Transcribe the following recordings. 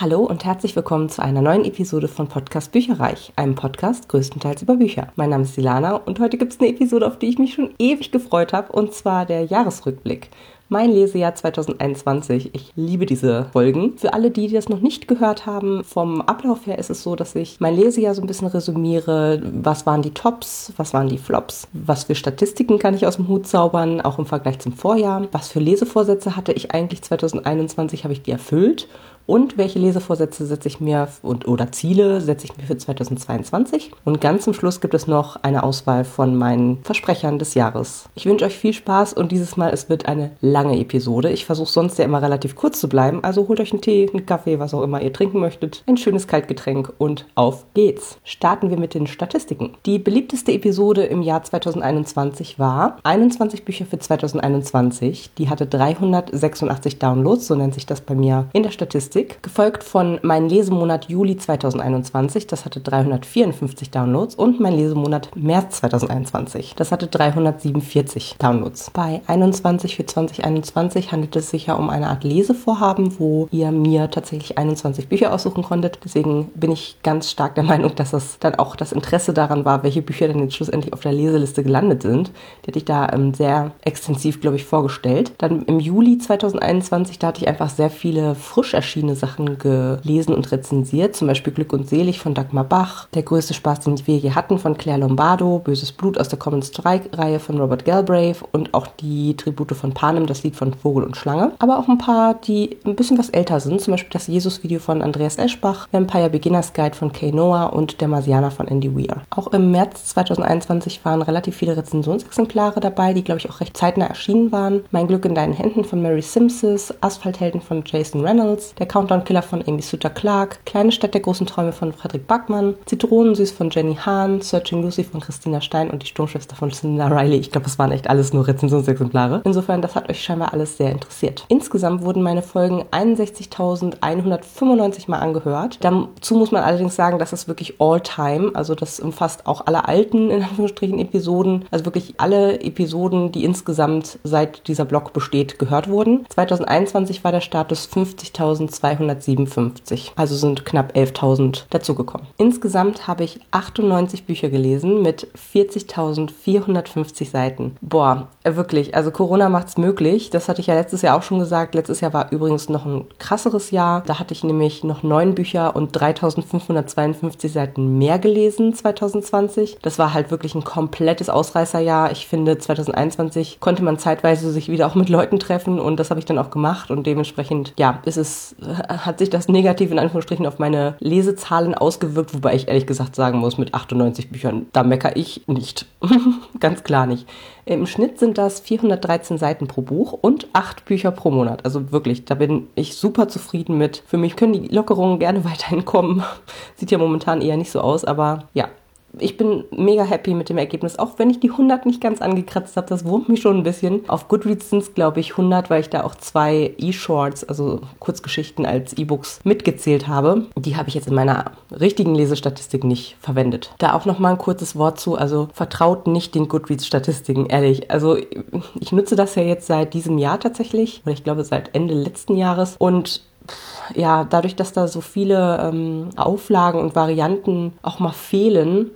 Hallo und herzlich willkommen zu einer neuen Episode von Podcast Bücherreich, einem Podcast größtenteils über Bücher. Mein Name ist Silana und heute gibt es eine Episode, auf die ich mich schon ewig gefreut habe, und zwar der Jahresrückblick. Mein Lesejahr 2021. Ich liebe diese Folgen. Für alle, die das noch nicht gehört haben, vom Ablauf her ist es so, dass ich mein Lesejahr so ein bisschen resümiere. Was waren die Tops? Was waren die Flops? Was für Statistiken kann ich aus dem Hut zaubern? Auch im Vergleich zum Vorjahr. Was für Lesevorsätze hatte ich eigentlich 2021? Habe ich die erfüllt? Und welche Lesevorsätze setze ich mir und oder Ziele setze ich mir für 2022. Und ganz zum Schluss gibt es noch eine Auswahl von meinen Versprechern des Jahres. Ich wünsche euch viel Spaß und dieses Mal es wird eine lange Episode. Ich versuche sonst ja immer relativ kurz zu bleiben, also holt euch einen Tee, einen Kaffee, was auch immer ihr trinken möchtet, ein schönes Kaltgetränk und auf geht's. Starten wir mit den Statistiken. Die beliebteste Episode im Jahr 2021 war 21 Bücher für 2021. Die hatte 386 Downloads, so nennt sich das bei mir in der Statistik. 150, gefolgt von Mein Lesemonat Juli 2021, das hatte 354 Downloads, und Mein Lesemonat März 2021, das hatte 347 Downloads. Bei 21 für 2021 handelt es sich ja um eine Art Lesevorhaben, wo ihr mir tatsächlich 21 Bücher aussuchen konntet. Deswegen bin ich ganz stark der Meinung, dass es dann auch das Interesse daran war, welche Bücher dann jetzt schlussendlich auf der Leseliste gelandet sind. Die hatte ich da ähm, sehr extensiv, glaube ich, vorgestellt. Dann im Juli 2021, da hatte ich einfach sehr viele frisch erschienene verschiedene Sachen gelesen und rezensiert, zum Beispiel Glück und Selig von Dagmar Bach, Der größte Spaß, den wir je hatten von Claire Lombardo, Böses Blut aus der Common Strike-Reihe von Robert Galbraith und auch die Tribute von Panem, das Lied von Vogel und Schlange. Aber auch ein paar, die ein bisschen was älter sind, zum Beispiel das Jesus-Video von Andreas Eschbach, Vampire Beginners Guide von Kay Noah und Der Marsianer von Andy Weir. Auch im März 2021 waren relativ viele Rezensionsexemplare dabei, die, glaube ich, auch recht zeitnah erschienen waren. Mein Glück in deinen Händen von Mary Simpsons, Asphalthelden von Jason Reynolds, Der Countdown Killer von Amy Suter Clark, Kleine Stadt der großen Träume von Frederik Backmann, Zitronensüß von Jenny Hahn, Searching Lucy von Christina Stein und die Sturmschwester von Cinda Riley. Ich glaube, das waren echt alles nur Rezensionsexemplare. Insofern, das hat euch scheinbar alles sehr interessiert. Insgesamt wurden meine Folgen 61.195 Mal angehört. Dazu muss man allerdings sagen, das ist wirklich All-Time. Also das umfasst auch alle alten, in Anführungsstrichen, Episoden. Also wirklich alle Episoden, die insgesamt seit dieser Blog besteht, gehört wurden. 2021 war der Status 50.200 257. Also sind knapp 11.000 dazugekommen. Insgesamt habe ich 98 Bücher gelesen mit 40.450 Seiten. Boah, wirklich. Also Corona macht es möglich. Das hatte ich ja letztes Jahr auch schon gesagt. Letztes Jahr war übrigens noch ein krasseres Jahr. Da hatte ich nämlich noch neun Bücher und 3.552 Seiten mehr gelesen 2020. Das war halt wirklich ein komplettes Ausreißerjahr. Ich finde, 2021 konnte man zeitweise sich wieder auch mit Leuten treffen und das habe ich dann auch gemacht und dementsprechend, ja, ist es hat sich das negativ in Anführungsstrichen auf meine Lesezahlen ausgewirkt, wobei ich ehrlich gesagt sagen muss, mit 98 Büchern, da meckere ich nicht. Ganz klar nicht. Im Schnitt sind das 413 Seiten pro Buch und 8 Bücher pro Monat. Also wirklich, da bin ich super zufrieden mit. Für mich können die Lockerungen gerne weiterhin kommen. Sieht ja momentan eher nicht so aus, aber ja, ich bin mega happy mit dem Ergebnis, auch wenn ich die 100 nicht ganz angekratzt habe. Das wurmt mich schon ein bisschen. Auf Goodreads sind es, glaube ich, 100, weil ich da auch zwei E-Shorts, also Kurzgeschichten als E-Books mitgezählt habe. Die habe ich jetzt in meiner richtigen Lesestatistik nicht verwendet. Da auch noch mal ein kurzes Wort zu. Also vertraut nicht den Goodreads-Statistiken, ehrlich. Also ich nutze das ja jetzt seit diesem Jahr tatsächlich, oder ich glaube seit Ende letzten Jahres. Und ja, dadurch, dass da so viele ähm, Auflagen und Varianten auch mal fehlen,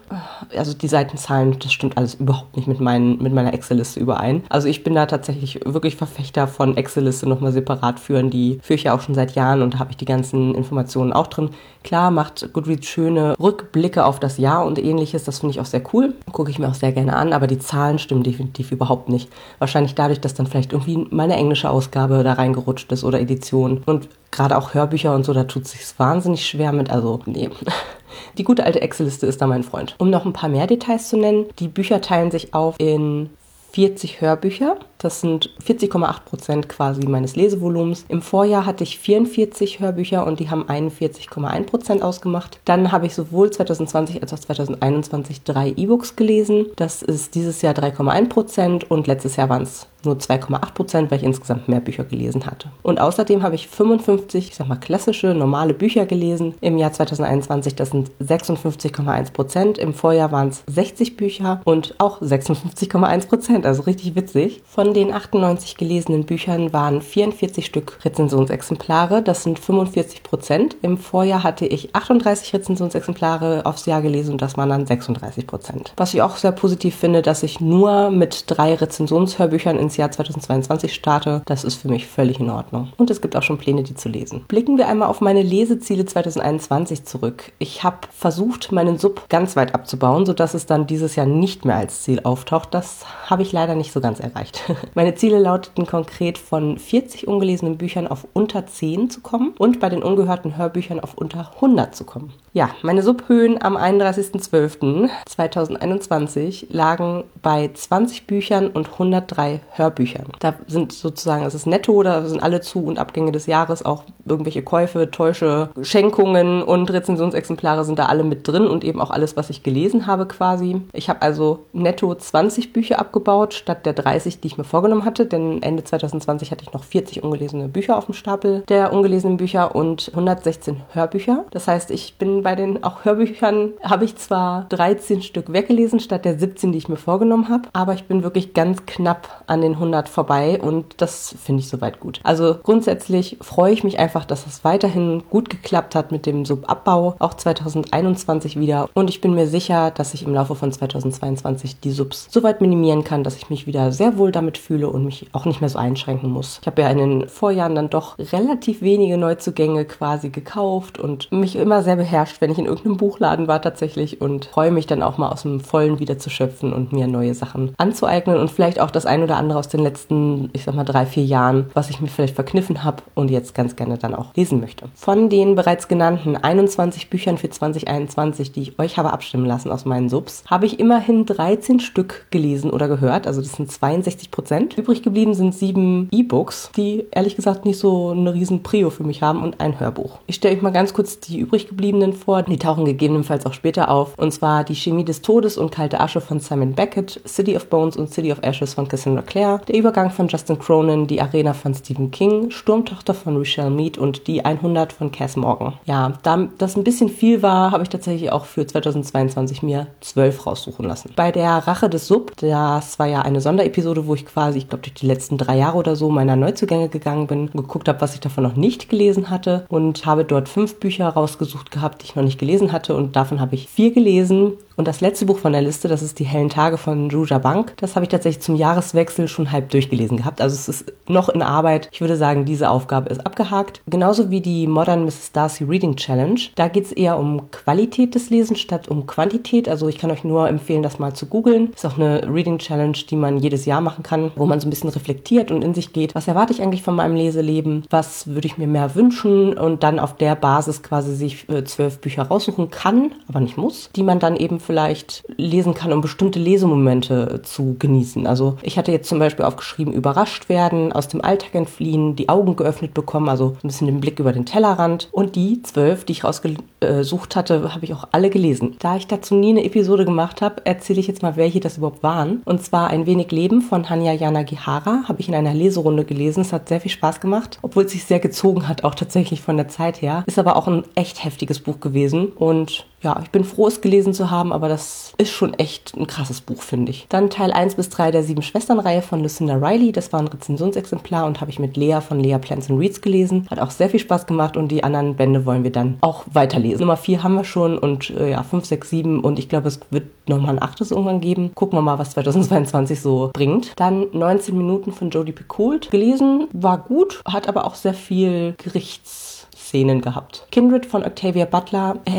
äh, also die Seitenzahlen, das stimmt alles überhaupt nicht mit, meinen, mit meiner Excel-Liste überein. Also ich bin da tatsächlich wirklich Verfechter von Excel-Liste nochmal separat führen. Die führe ich ja auch schon seit Jahren und da habe ich die ganzen Informationen auch drin. Klar macht Goodreads schöne Rückblicke auf das Jahr und ähnliches. Das finde ich auch sehr cool. Gucke ich mir auch sehr gerne an, aber die Zahlen stimmen definitiv überhaupt nicht. Wahrscheinlich dadurch, dass dann vielleicht irgendwie meine englische Ausgabe da reingerutscht ist oder Edition. Und gerade auch Hörbücher und so, da tut es sich wahnsinnig schwer mit. Also, nee. Die gute alte Excel-Liste ist da mein Freund. Um noch ein paar mehr Details zu nennen, die Bücher teilen sich auf in 40 Hörbücher. Das sind 40,8 Prozent quasi meines Lesevolumens. Im Vorjahr hatte ich 44 Hörbücher und die haben 41,1 Prozent ausgemacht. Dann habe ich sowohl 2020 als auch 2021 drei E-Books gelesen. Das ist dieses Jahr 3,1 Prozent und letztes Jahr waren es nur 2,8 Prozent, weil ich insgesamt mehr Bücher gelesen hatte. Und außerdem habe ich 55, ich sag mal, klassische, normale Bücher gelesen im Jahr 2021. Das sind 56,1 Prozent. Im Vorjahr waren es 60 Bücher und auch 56,1 Prozent, also richtig witzig. Von den 98 gelesenen Büchern waren 44 Stück Rezensionsexemplare. Das sind 45 Prozent. Im Vorjahr hatte ich 38 Rezensionsexemplare aufs Jahr gelesen und das waren dann 36 Prozent. Was ich auch sehr positiv finde, dass ich nur mit drei Rezensionshörbüchern ins Jahr 2022 starte. Das ist für mich völlig in Ordnung. Und es gibt auch schon Pläne, die zu lesen. Blicken wir einmal auf meine Leseziele 2021 zurück. Ich habe versucht, meinen Sub ganz weit abzubauen, sodass es dann dieses Jahr nicht mehr als Ziel auftaucht. Das habe ich leider nicht so ganz erreicht. meine Ziele lauteten konkret von 40 ungelesenen Büchern auf unter 10 zu kommen und bei den ungehörten Hörbüchern auf unter 100 zu kommen. Ja, meine Subhöhen am 31.12.2021 lagen bei 20 Büchern und 103 Hörbüchern. Da sind sozusagen, es ist netto, da sind alle Zu- und Abgänge des Jahres, auch irgendwelche Käufe, Täusche, Schenkungen und Rezensionsexemplare sind da alle mit drin und eben auch alles, was ich gelesen habe quasi. Ich habe also netto 20 Bücher abgebaut, statt der 30, die ich mir vorgenommen hatte, denn Ende 2020 hatte ich noch 40 ungelesene Bücher auf dem Stapel der ungelesenen Bücher und 116 Hörbücher. Das heißt, ich bin bei den auch Hörbüchern, habe ich zwar 13 Stück weggelesen, statt der 17, die ich mir vorgenommen habe, aber ich bin wirklich ganz knapp an den 100 vorbei und das finde ich soweit gut. Also grundsätzlich freue ich mich einfach, dass es weiterhin gut geklappt hat mit dem Subabbau, auch 2021 wieder und ich bin mir sicher, dass ich im Laufe von 2022 die Subs so weit minimieren kann, dass ich mich wieder sehr wohl damit fühle und mich auch nicht mehr so einschränken muss. Ich habe ja in den Vorjahren dann doch relativ wenige Neuzugänge quasi gekauft und mich immer sehr beherrscht, wenn ich in irgendeinem Buchladen war tatsächlich und freue mich dann auch mal aus dem Vollen wieder zu schöpfen und mir neue Sachen anzueignen und vielleicht auch das ein oder andere aus den letzten, ich sag mal, drei, vier Jahren, was ich mir vielleicht verkniffen habe und jetzt ganz gerne dann auch lesen möchte. Von den bereits genannten 21 Büchern für 2021, die ich euch habe abstimmen lassen aus meinen Subs, habe ich immerhin 13 Stück gelesen oder gehört, also das sind 62 Prozent. Übrig geblieben sind sieben E-Books, die ehrlich gesagt nicht so eine riesen Prio für mich haben und ein Hörbuch. Ich stelle euch mal ganz kurz die übrig gebliebenen vor. Die tauchen gegebenenfalls auch später auf. Und zwar Die Chemie des Todes und Kalte Asche von Simon Beckett, City of Bones und City of Ashes von Cassandra Clare, Der Übergang von Justin Cronin, Die Arena von Stephen King, Sturmtochter von Rochelle Mead und Die 100 von Cass Morgan. Ja, da das ein bisschen viel war, habe ich tatsächlich auch für 2022 mir zwölf raussuchen lassen. Bei der Rache des Sub, das war ja eine Sonderepisode, wo ich quasi, ich glaube, durch die letzten drei Jahre oder so meiner Neuzugänge gegangen bin, geguckt habe, was ich davon noch nicht gelesen hatte und habe dort fünf Bücher rausgesucht gehabt, die ich noch nicht gelesen hatte und davon habe ich vier gelesen und das letzte Buch von der Liste, das ist Die hellen Tage von Juja Bank. Das habe ich tatsächlich zum Jahreswechsel schon halb durchgelesen gehabt. Also es ist noch in Arbeit. Ich würde sagen, diese Aufgabe ist abgehakt. Genauso wie die Modern Mrs. Darcy Reading Challenge. Da geht es eher um Qualität des Lesens statt um Quantität. Also ich kann euch nur empfehlen, das mal zu googeln. Ist auch eine Reading Challenge, die man jedes Jahr machen kann, wo man so ein bisschen reflektiert und in sich geht. Was erwarte ich eigentlich von meinem Leseleben? Was würde ich mir mehr wünschen? Und dann auf der Basis quasi sich äh, zwölf Bücher raussuchen kann, aber nicht muss, die man dann eben vielleicht lesen kann, um bestimmte Lesemomente zu genießen. Also ich hatte jetzt zum Beispiel aufgeschrieben, überrascht werden, aus dem Alltag entfliehen, die Augen geöffnet bekommen, also ein bisschen den Blick über den Tellerrand. Und die zwölf, die ich rausgesucht hatte, habe ich auch alle gelesen. Da ich dazu nie eine Episode gemacht habe, erzähle ich jetzt mal, welche das überhaupt waren. Und zwar Ein wenig Leben von Hanya Yanagihara habe ich in einer Leserunde gelesen. Es hat sehr viel Spaß gemacht, obwohl es sich sehr gezogen hat, auch tatsächlich von der Zeit her. Ist aber auch ein echt heftiges Buch gewesen und ja, ich bin froh, es gelesen zu haben, aber das ist schon echt ein krasses Buch, finde ich. Dann Teil 1 bis 3 der Sieben Schwestern-Reihe von Lucinda Riley. Das war ein Rezensionsexemplar und habe ich mit Lea von Lea Plants and Reads gelesen. Hat auch sehr viel Spaß gemacht und die anderen Bände wollen wir dann auch weiterlesen. Nummer 4 haben wir schon und äh, ja, 5, 6, 7 und ich glaube, es wird nochmal ein achtes irgendwann geben. Gucken wir mal, was 2022 so bringt. Dann 19 Minuten von Jodie Picoult gelesen. War gut, hat aber auch sehr viel Gerichts Szenen gehabt. Kindred von Octavia Butler äh,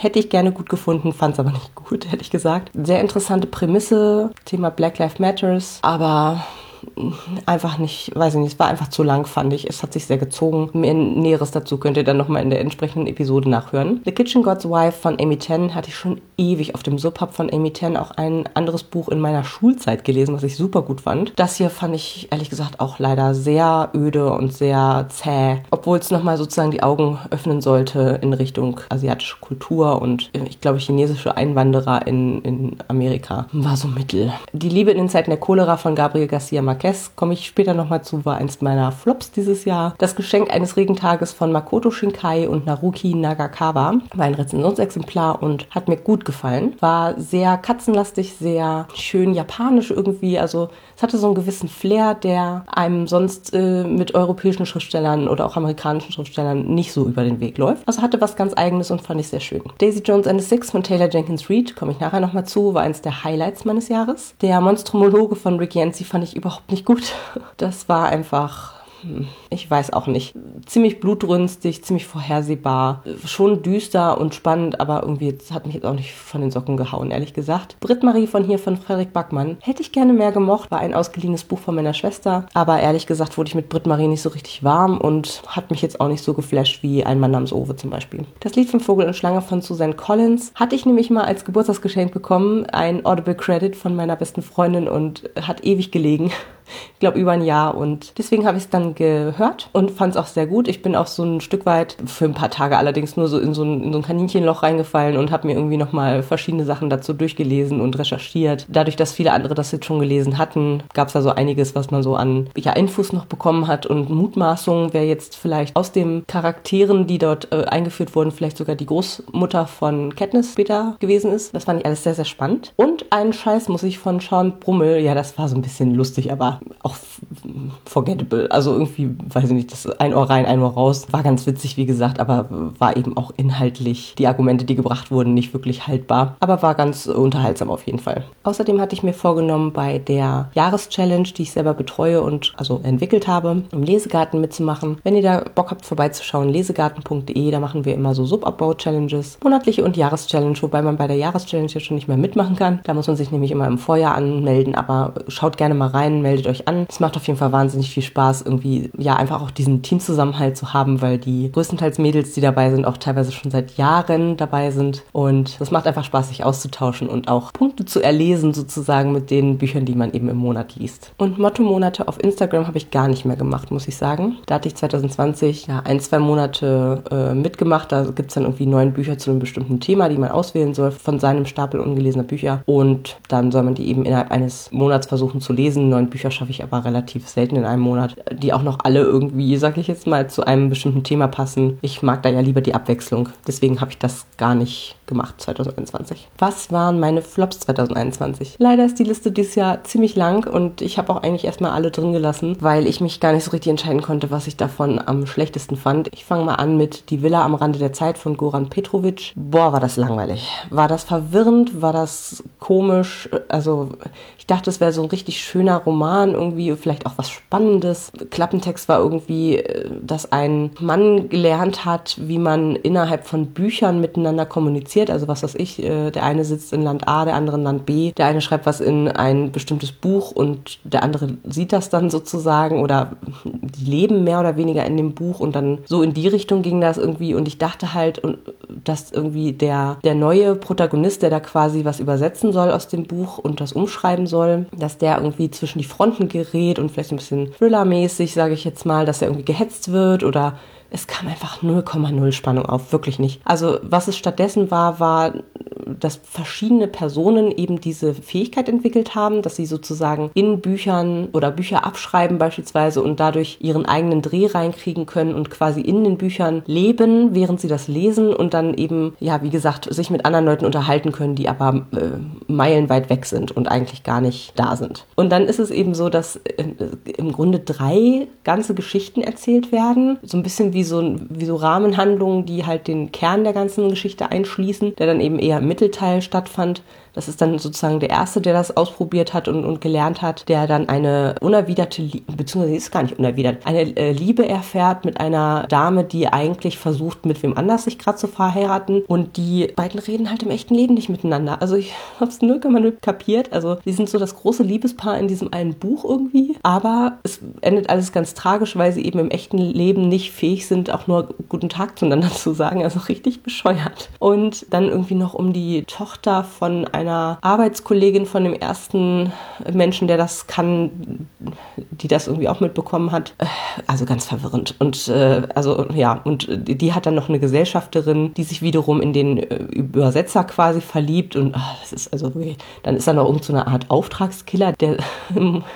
hätte ich gerne gut gefunden, fand es aber nicht gut, hätte ich gesagt. Sehr interessante Prämisse, Thema Black Lives Matters, aber einfach nicht, weiß ich nicht, es war einfach zu lang, fand ich. Es hat sich sehr gezogen. Mehr Näheres dazu könnt ihr dann nochmal in der entsprechenden Episode nachhören. The Kitchen God's Wife von Amy Chen hatte ich schon ewig auf dem Sub, habe von Amy Tan auch ein anderes Buch in meiner Schulzeit gelesen, was ich super gut fand. Das hier fand ich ehrlich gesagt auch leider sehr öde und sehr zäh, obwohl es nochmal sozusagen die Augen öffnen sollte in Richtung asiatische Kultur und ich glaube chinesische Einwanderer in, in Amerika. War so mittel. Die Liebe in den Zeiten der Cholera von Gabriel Garcia Marquez, komme ich später nochmal zu, war eins meiner Flops dieses Jahr. Das Geschenk eines Regentages von Makoto Shinkai und Naruki Nagakawa war ein Rezensionsexemplar und hat mir gut gefallen. War sehr katzenlastig, sehr schön japanisch irgendwie. Also es hatte so einen gewissen Flair, der einem sonst äh, mit europäischen Schriftstellern oder auch amerikanischen Schriftstellern nicht so über den Weg läuft. Also hatte was ganz eigenes und fand ich sehr schön. Daisy Jones and the Six von Taylor Jenkins Reid, komme ich nachher nochmal zu, war eins der Highlights meines Jahres. Der Monstromologe von Ricky Yancey fand ich überhaupt nicht gut. Das war einfach ich weiß auch nicht. Ziemlich blutrünstig, ziemlich vorhersehbar, schon düster und spannend, aber irgendwie hat mich jetzt auch nicht von den Socken gehauen, ehrlich gesagt. Britt-Marie von hier von Frederik Backmann hätte ich gerne mehr gemocht, war ein ausgeliehenes Buch von meiner Schwester, aber ehrlich gesagt wurde ich mit Britt-Marie nicht so richtig warm und hat mich jetzt auch nicht so geflasht wie ein Mann namens Owe zum Beispiel. Das Lied von Vogel und Schlange von Susan Collins hatte ich nämlich mal als Geburtstagsgeschenk bekommen, ein Audible Credit von meiner besten Freundin und hat ewig gelegen ich glaube, über ein Jahr. Und deswegen habe ich es dann gehört und fand es auch sehr gut. Ich bin auch so ein Stück weit, für ein paar Tage allerdings, nur so in so ein, in so ein Kaninchenloch reingefallen und habe mir irgendwie nochmal verschiedene Sachen dazu durchgelesen und recherchiert. Dadurch, dass viele andere das jetzt schon gelesen hatten, gab es da so einiges, was man so an ja, Infos noch bekommen hat und Mutmaßungen, wer jetzt vielleicht aus den Charakteren, die dort äh, eingeführt wurden, vielleicht sogar die Großmutter von Katniss später gewesen ist. Das fand ich alles sehr, sehr spannend. Und einen Scheiß muss ich von Sean Brummel, ja, das war so ein bisschen lustig, aber auch forgettable. Also irgendwie, weiß ich nicht, das ein Ohr rein, ein Ohr raus. War ganz witzig, wie gesagt, aber war eben auch inhaltlich die Argumente, die gebracht wurden, nicht wirklich haltbar. Aber war ganz unterhaltsam auf jeden Fall. Außerdem hatte ich mir vorgenommen, bei der Jahreschallenge, die ich selber betreue und also entwickelt habe, im Lesegarten mitzumachen. Wenn ihr da Bock habt, vorbeizuschauen, lesegarten.de, da machen wir immer so Subabbau-Challenges, monatliche und Jahreschallenge, wobei man bei der Jahreschallenge ja schon nicht mehr mitmachen kann. Da muss man sich nämlich immer im Vorjahr anmelden, aber schaut gerne mal rein, meldet meldet euch an. Es macht auf jeden Fall wahnsinnig viel Spaß, irgendwie, ja, einfach auch diesen Teamzusammenhalt zu haben, weil die größtenteils Mädels, die dabei sind, auch teilweise schon seit Jahren dabei sind. Und es macht einfach Spaß, sich auszutauschen und auch Punkte zu erlesen, sozusagen mit den Büchern, die man eben im Monat liest. Und Motto-Monate auf Instagram habe ich gar nicht mehr gemacht, muss ich sagen. Da hatte ich 2020 ja ein, zwei Monate äh, mitgemacht. Da gibt es dann irgendwie neun Bücher zu einem bestimmten Thema, die man auswählen soll von seinem Stapel ungelesener Bücher. Und dann soll man die eben innerhalb eines Monats versuchen zu lesen. Neun Bücher schaffe ich aber relativ selten in einem Monat, die auch noch alle irgendwie, sag ich jetzt mal, zu einem bestimmten Thema passen. Ich mag da ja lieber die Abwechslung. Deswegen habe ich das gar nicht gemacht 2021. Was waren meine Flops 2021? Leider ist die Liste dieses Jahr ziemlich lang und ich habe auch eigentlich erstmal alle drin gelassen, weil ich mich gar nicht so richtig entscheiden konnte, was ich davon am schlechtesten fand. Ich fange mal an mit Die Villa am Rande der Zeit von Goran Petrovic. Boah, war das langweilig. War das verwirrend? War das komisch? Also ich dachte, es wäre so ein richtig schöner Roman, irgendwie vielleicht auch was Spannendes. Klappentext war irgendwie, äh, dass ein Mann gelernt hat, wie man innerhalb von Büchern miteinander kommuniziert kommuniziert. Also was weiß ich, äh, der eine sitzt in Land A, der andere in Land B. Der eine schreibt was in ein bestimmtes Buch und der andere sieht das dann sozusagen oder die leben mehr oder weniger in dem Buch und dann so in die Richtung ging das irgendwie und ich dachte halt, dass irgendwie der, der neue Protagonist, der da quasi was übersetzen soll aus dem Buch und das umschreiben soll, dass der irgendwie zwischen die Fronten gerät und vielleicht ein bisschen Thriller-mäßig, sage ich jetzt mal, dass er irgendwie gehetzt wird oder es kam einfach 0,0 Spannung auf, wirklich nicht. Also was es stattdessen war, war dass verschiedene Personen eben diese Fähigkeit entwickelt haben, dass sie sozusagen in Büchern oder Bücher abschreiben beispielsweise und dadurch ihren eigenen Dreh reinkriegen können und quasi in den Büchern leben, während sie das lesen und dann eben, ja, wie gesagt, sich mit anderen Leuten unterhalten können, die aber äh, meilenweit weg sind und eigentlich gar nicht da sind. Und dann ist es eben so, dass äh, im Grunde drei ganze Geschichten erzählt werden, so ein bisschen wie so, wie so Rahmenhandlungen, die halt den Kern der ganzen Geschichte einschließen, der dann eben eher mit Mittelteil stattfand. Das ist dann sozusagen der Erste, der das ausprobiert hat und, und gelernt hat, der dann eine unerwiderte, beziehungsweise ist gar nicht unerwidert, eine äh, Liebe erfährt mit einer Dame, die eigentlich versucht, mit wem anders sich gerade zu verheiraten. Und die beiden reden halt im echten Leben nicht miteinander. Also ich hab's 0,0 kapiert. Also die sind so das große Liebespaar in diesem einen Buch irgendwie. Aber es endet alles ganz tragisch, weil sie eben im echten Leben nicht fähig sind, auch nur guten Tag zueinander zu sagen. Also richtig bescheuert. Und dann irgendwie noch um die Tochter von einer Arbeitskollegin von dem ersten Menschen, der das kann, die das irgendwie auch mitbekommen hat. Äh, also ganz verwirrend. Und äh, also ja, und die hat dann noch eine Gesellschafterin, die sich wiederum in den äh, Übersetzer quasi verliebt. Und ach, das ist also wirklich, dann ist da noch irgendeine so Art Auftragskiller, der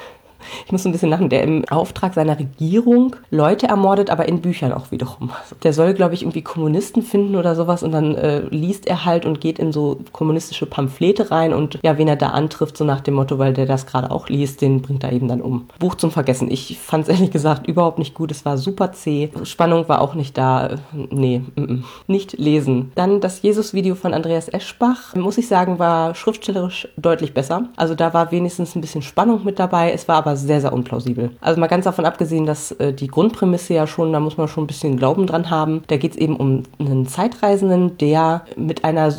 ich muss ein bisschen lachen, der im Auftrag seiner Regierung Leute ermordet, aber in Büchern auch wiederum. Der soll, glaube ich, irgendwie Kommunisten finden oder sowas und dann äh, liest er halt und geht in so kommunistische Pamphlete rein und ja, wen er da antrifft, so nach dem Motto, weil der das gerade auch liest, den bringt er eben dann um. Buch zum Vergessen. Ich fand es ehrlich gesagt überhaupt nicht gut. Es war super zäh. Spannung war auch nicht da. Nee, m -m. nicht lesen. Dann das Jesus-Video von Andreas Eschbach, muss ich sagen, war schriftstellerisch deutlich besser. Also da war wenigstens ein bisschen Spannung mit dabei. Es war aber sehr, sehr unplausibel. Also mal ganz davon abgesehen, dass äh, die Grundprämisse ja schon, da muss man schon ein bisschen Glauben dran haben. Da geht es eben um einen Zeitreisenden, der mit einer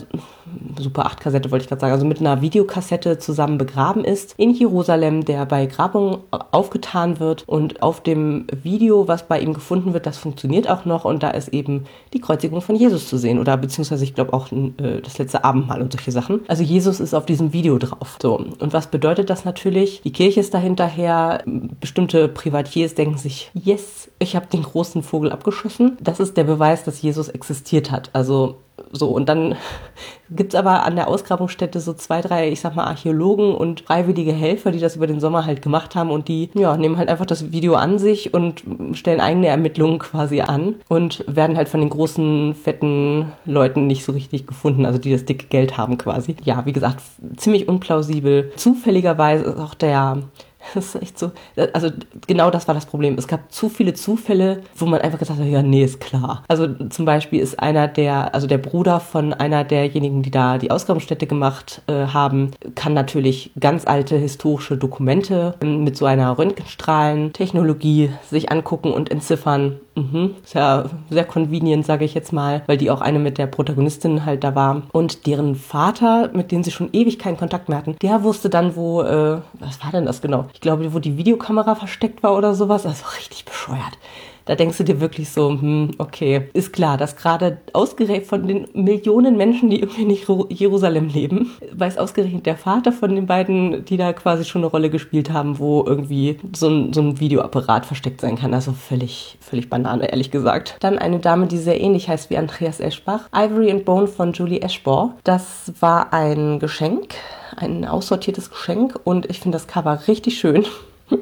Super 8 Kassette wollte ich gerade sagen, also mit einer Videokassette zusammen begraben ist in Jerusalem, der bei Grabung aufgetan wird und auf dem Video, was bei ihm gefunden wird, das funktioniert auch noch und da ist eben die Kreuzigung von Jesus zu sehen oder beziehungsweise ich glaube auch äh, das letzte Abendmahl und solche Sachen. Also Jesus ist auf diesem Video drauf. So und was bedeutet das natürlich? Die Kirche ist dahinterher, bestimmte Privatiers denken sich, yes, ich habe den großen Vogel abgeschossen. Das ist der Beweis, dass Jesus existiert hat. Also so, und dann gibt's aber an der Ausgrabungsstätte so zwei, drei, ich sag mal, Archäologen und freiwillige Helfer, die das über den Sommer halt gemacht haben und die, ja, nehmen halt einfach das Video an sich und stellen eigene Ermittlungen quasi an und werden halt von den großen, fetten Leuten nicht so richtig gefunden, also die das dicke Geld haben quasi. Ja, wie gesagt, ziemlich unplausibel. Zufälligerweise ist auch der Das ist echt so. Also genau das war das Problem. Es gab zu viele Zufälle, wo man einfach gesagt hat, ja, nee, ist klar. Also zum Beispiel ist einer der, also der Bruder von einer derjenigen, die da die Ausgrabungsstätte gemacht äh, haben, kann natürlich ganz alte historische Dokumente mit so einer Röntgenstrahlentechnologie sich angucken und entziffern. Mhm. Ist ja sehr convenient, sage ich jetzt mal, weil die auch eine mit der Protagonistin halt da war. Und deren Vater, mit dem sie schon ewig keinen Kontakt mehr hatten, der wusste dann, wo, äh, was war denn das genau? Ich glaube, wo die Videokamera versteckt war oder sowas. Also richtig bescheuert. Da denkst du dir wirklich so, hm, okay, ist klar, dass gerade ausgerechnet von den Millionen Menschen, die irgendwie nicht Jerusalem leben, weiß ausgerechnet der Vater von den beiden, die da quasi schon eine Rolle gespielt haben, wo irgendwie so ein, so ein Videoapparat versteckt sein kann. Also völlig, völlig Banane, ehrlich gesagt. Dann eine Dame, die sehr ähnlich heißt wie Andreas Eschbach. Ivory and Bone von Julie Eschbach. Das war ein Geschenk, ein aussortiertes Geschenk und ich finde das Cover richtig schön.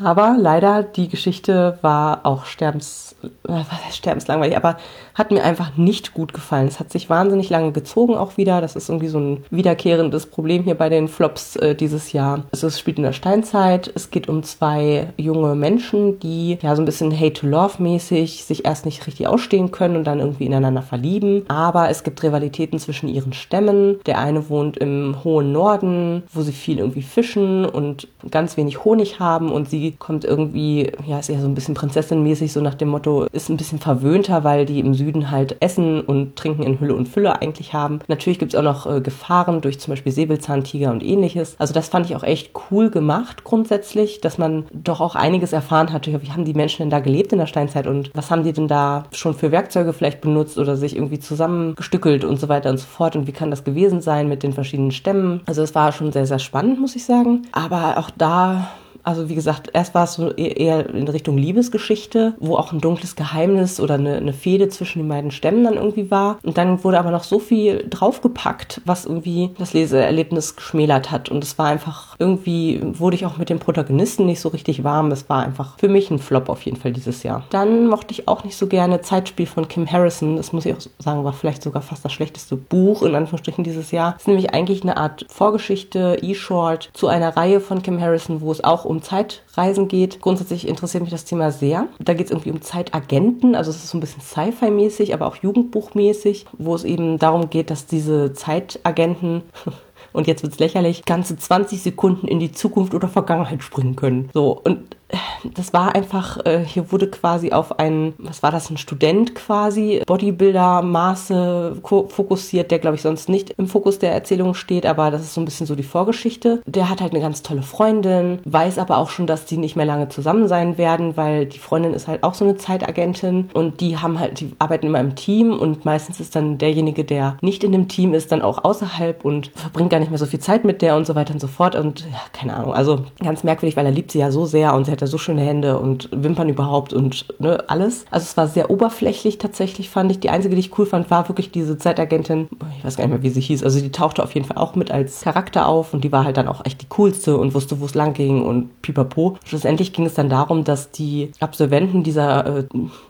Aber leider, die Geschichte war auch sterbens, äh, was sterbenslangweilig, aber hat mir einfach nicht gut gefallen. Es hat sich wahnsinnig lange gezogen auch wieder. Das ist irgendwie so ein wiederkehrendes Problem hier bei den Flops äh, dieses Jahr. Also es spielt in der Steinzeit. Es geht um zwei junge Menschen, die ja so ein bisschen Hate-to-Love-mäßig sich erst nicht richtig ausstehen können und dann irgendwie ineinander verlieben. Aber es gibt Rivalitäten zwischen ihren Stämmen. Der eine wohnt im hohen Norden, wo sie viel irgendwie fischen und ganz wenig Honig haben und sie kommt irgendwie, ja, ist eher so ein bisschen Prinzessin-mäßig, so nach dem Motto, ist ein bisschen verwöhnter, weil die im Süden halt Essen und Trinken in Hülle und Fülle eigentlich haben. Natürlich gibt es auch noch äh, Gefahren durch zum Beispiel Säbelzahntiger und ähnliches. Also das fand ich auch echt cool gemacht grundsätzlich, dass man doch auch einiges erfahren hat. Wie haben die Menschen denn da gelebt in der Steinzeit und was haben die denn da schon für Werkzeuge vielleicht benutzt oder sich irgendwie zusammengestückelt und so weiter und so fort und wie kann das gewesen sein mit den verschiedenen Stämmen. Also es war schon sehr, sehr spannend, muss ich sagen. Aber auch da also wie gesagt, erst war es so e-, eher in Richtung Liebesgeschichte, wo auch ein dunkles Geheimnis oder eine, eine Fehde zwischen den beiden Stämmen dann irgendwie war. Und dann wurde aber noch so viel draufgepackt, was irgendwie das Leseerlebnis geschmälert hat. Und es war einfach, irgendwie wurde ich auch mit dem Protagonisten nicht so richtig warm. Es war einfach für mich ein Flop auf jeden Fall dieses Jahr. Dann mochte ich auch nicht so gerne Zeitspiel von Kim Harrison. Das muss ich auch sagen, war vielleicht sogar fast das schlechteste Buch in Anführungsstrichen dieses Jahr. Es ist nämlich eigentlich eine Art Vorgeschichte, E-Short zu einer Reihe von Kim Harrison, wo es auch um Zeitreisen geht. Grundsätzlich interessiert mich das Thema sehr. Da geht es irgendwie um Zeitagenten, also es ist so ein bisschen Sci-Fi-mäßig, aber auch Jugendbuchmäßig, wo es eben darum geht, dass diese Zeitagenten und jetzt wird's lächerlich, ganze 20 Sekunden in die Zukunft oder Vergangenheit springen können. So, und das war einfach, äh, hier wurde quasi auf einen, was war das, ein Student quasi, Bodybuilder-Maße fokussiert, der glaube ich sonst nicht im Fokus der Erzählung steht, aber das ist so ein bisschen so die Vorgeschichte. Der hat halt eine ganz tolle Freundin, weiß aber auch schon, dass die nicht mehr lange zusammen sein werden, weil die Freundin ist halt auch so eine Zeitagentin und die haben halt, die arbeiten immer im Team und meistens ist dann derjenige, der nicht in dem Team ist, dann auch außerhalb und verbringt gar nicht mehr so viel Zeit mit der und so weiter und so fort und ja, keine Ahnung, also ganz merkwürdig, weil er liebt sie ja so sehr und sie hat ja so schöne Hände und Wimpern überhaupt und ne, alles. Also es war sehr oberflächlich tatsächlich, fand ich. Die einzige, die ich cool fand, war wirklich diese Zeitagentin, ich weiß gar nicht mehr, wie sie hieß, also die tauchte auf jeden Fall auch mit als Charakter auf und die war halt dann auch echt die coolste und wusste, wo es lang ging und pipapo. Schlussendlich ging es dann darum, dass die Absolventen dieser äh,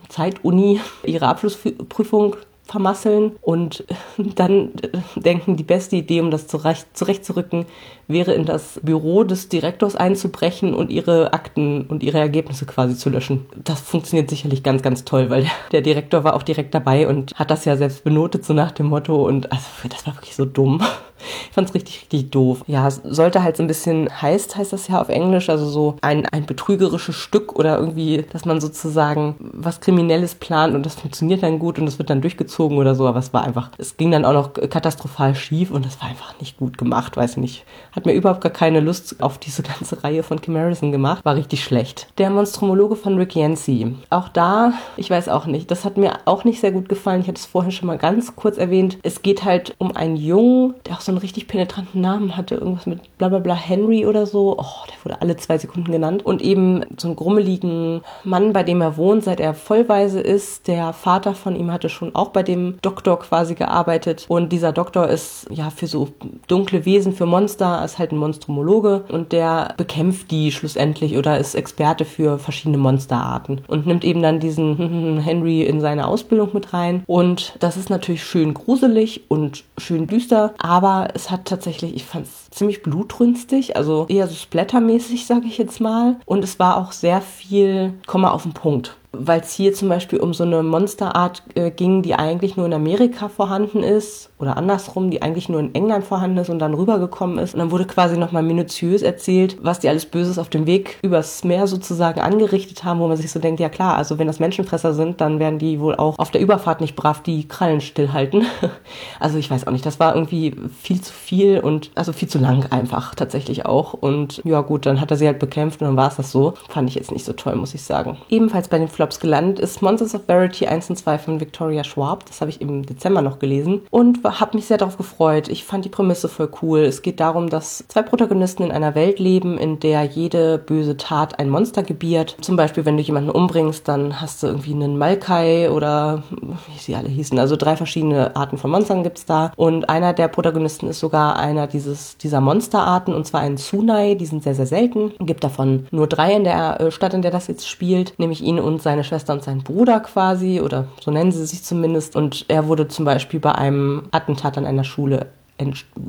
Zeituni ihre Abschlussprüfung vermasseln und dann denken, die beste Idee, um das zurecht, zurechtzurücken, wäre in das Büro des Direktors einzubrechen und ihre Akten und ihre Ergebnisse quasi zu löschen. Das funktioniert sicherlich ganz, ganz toll, weil der Direktor war auch direkt dabei und hat das ja selbst benotet, so nach dem Motto und also das war wirklich so dumm. Ich fand es richtig, richtig doof. Ja, sollte halt so ein bisschen heißt, heißt das ja auf Englisch, also so ein, ein betrügerisches Stück oder irgendwie, dass man sozusagen was Kriminelles plant und das funktioniert dann gut und es wird dann durchgezogen oder so, aber es war einfach, es ging dann auch noch katastrophal schief und das war einfach nicht gut gemacht, weiß nicht. Hat mir überhaupt gar keine Lust auf diese ganze Reihe von Kim Harrison gemacht, war richtig schlecht. Der Monstromologe von Rick Yancey. Auch da, ich weiß auch nicht, das hat mir auch nicht sehr gut gefallen. Ich hatte es vorhin schon mal ganz kurz erwähnt. Es geht halt um einen Jungen, der auch so einen richtig penetranten Namen hatte, irgendwas mit bla bla bla Henry oder so. Oh, der wurde alle zwei Sekunden genannt. Und eben so einen grummeligen Mann, bei dem er wohnt, seit er vollweise ist. Der Vater von ihm hatte schon auch bei dem Doktor quasi gearbeitet. Und dieser Doktor ist ja für so dunkle Wesen, für Monster, ist halt ein Monstromologe und der bekämpft die schlussendlich oder ist Experte für verschiedene Monsterarten und nimmt eben dann diesen Henry in seine Ausbildung mit rein. Und das ist natürlich schön gruselig und schön düster, aber es hat tatsächlich, ich fand es ziemlich blutrünstig, also eher so splattermäßig, sage ich jetzt mal. Und es war auch sehr viel, komm mal auf den Punkt weil es hier zum Beispiel um so eine Monsterart äh, ging, die eigentlich nur in Amerika vorhanden ist oder andersrum, die eigentlich nur in England vorhanden ist und dann rübergekommen ist. Und dann wurde quasi nochmal minutiös erzählt, was die alles Böses auf dem Weg übers Meer sozusagen angerichtet haben, wo man sich so denkt, ja klar, also wenn das Menschenfresser sind, dann werden die wohl auch auf der Überfahrt nicht brav die Krallen stillhalten. also ich weiß auch nicht, das war irgendwie viel zu viel und also viel zu lang einfach tatsächlich auch. Und ja gut, dann hat er sie halt bekämpft und dann war es das so. Fand ich jetzt nicht so toll, muss ich sagen. Ebenfalls bei den Flops gelandet ist Monsters of Verity 1 und 2 von Victoria Schwab. Das habe ich im Dezember noch gelesen und habe mich sehr darauf gefreut. Ich fand die Prämisse voll cool. Es geht darum, dass zwei Protagonisten in einer Welt leben, in der jede böse Tat ein Monster gebiert. Zum Beispiel, wenn du jemanden umbringst, dann hast du irgendwie einen Malkai oder wie sie alle hießen. Also drei verschiedene Arten von Monstern gibt es da. Und einer der Protagonisten ist sogar einer dieses, dieser Monsterarten und zwar ein Tsunai. Die sind sehr, sehr selten. Gibt davon nur drei in der äh, Stadt, in der das jetzt spielt, nämlich ihn und sein seine Schwester und sein Bruder quasi, oder so nennen sie sich zumindest. Und er wurde zum Beispiel bei einem Attentat an einer Schule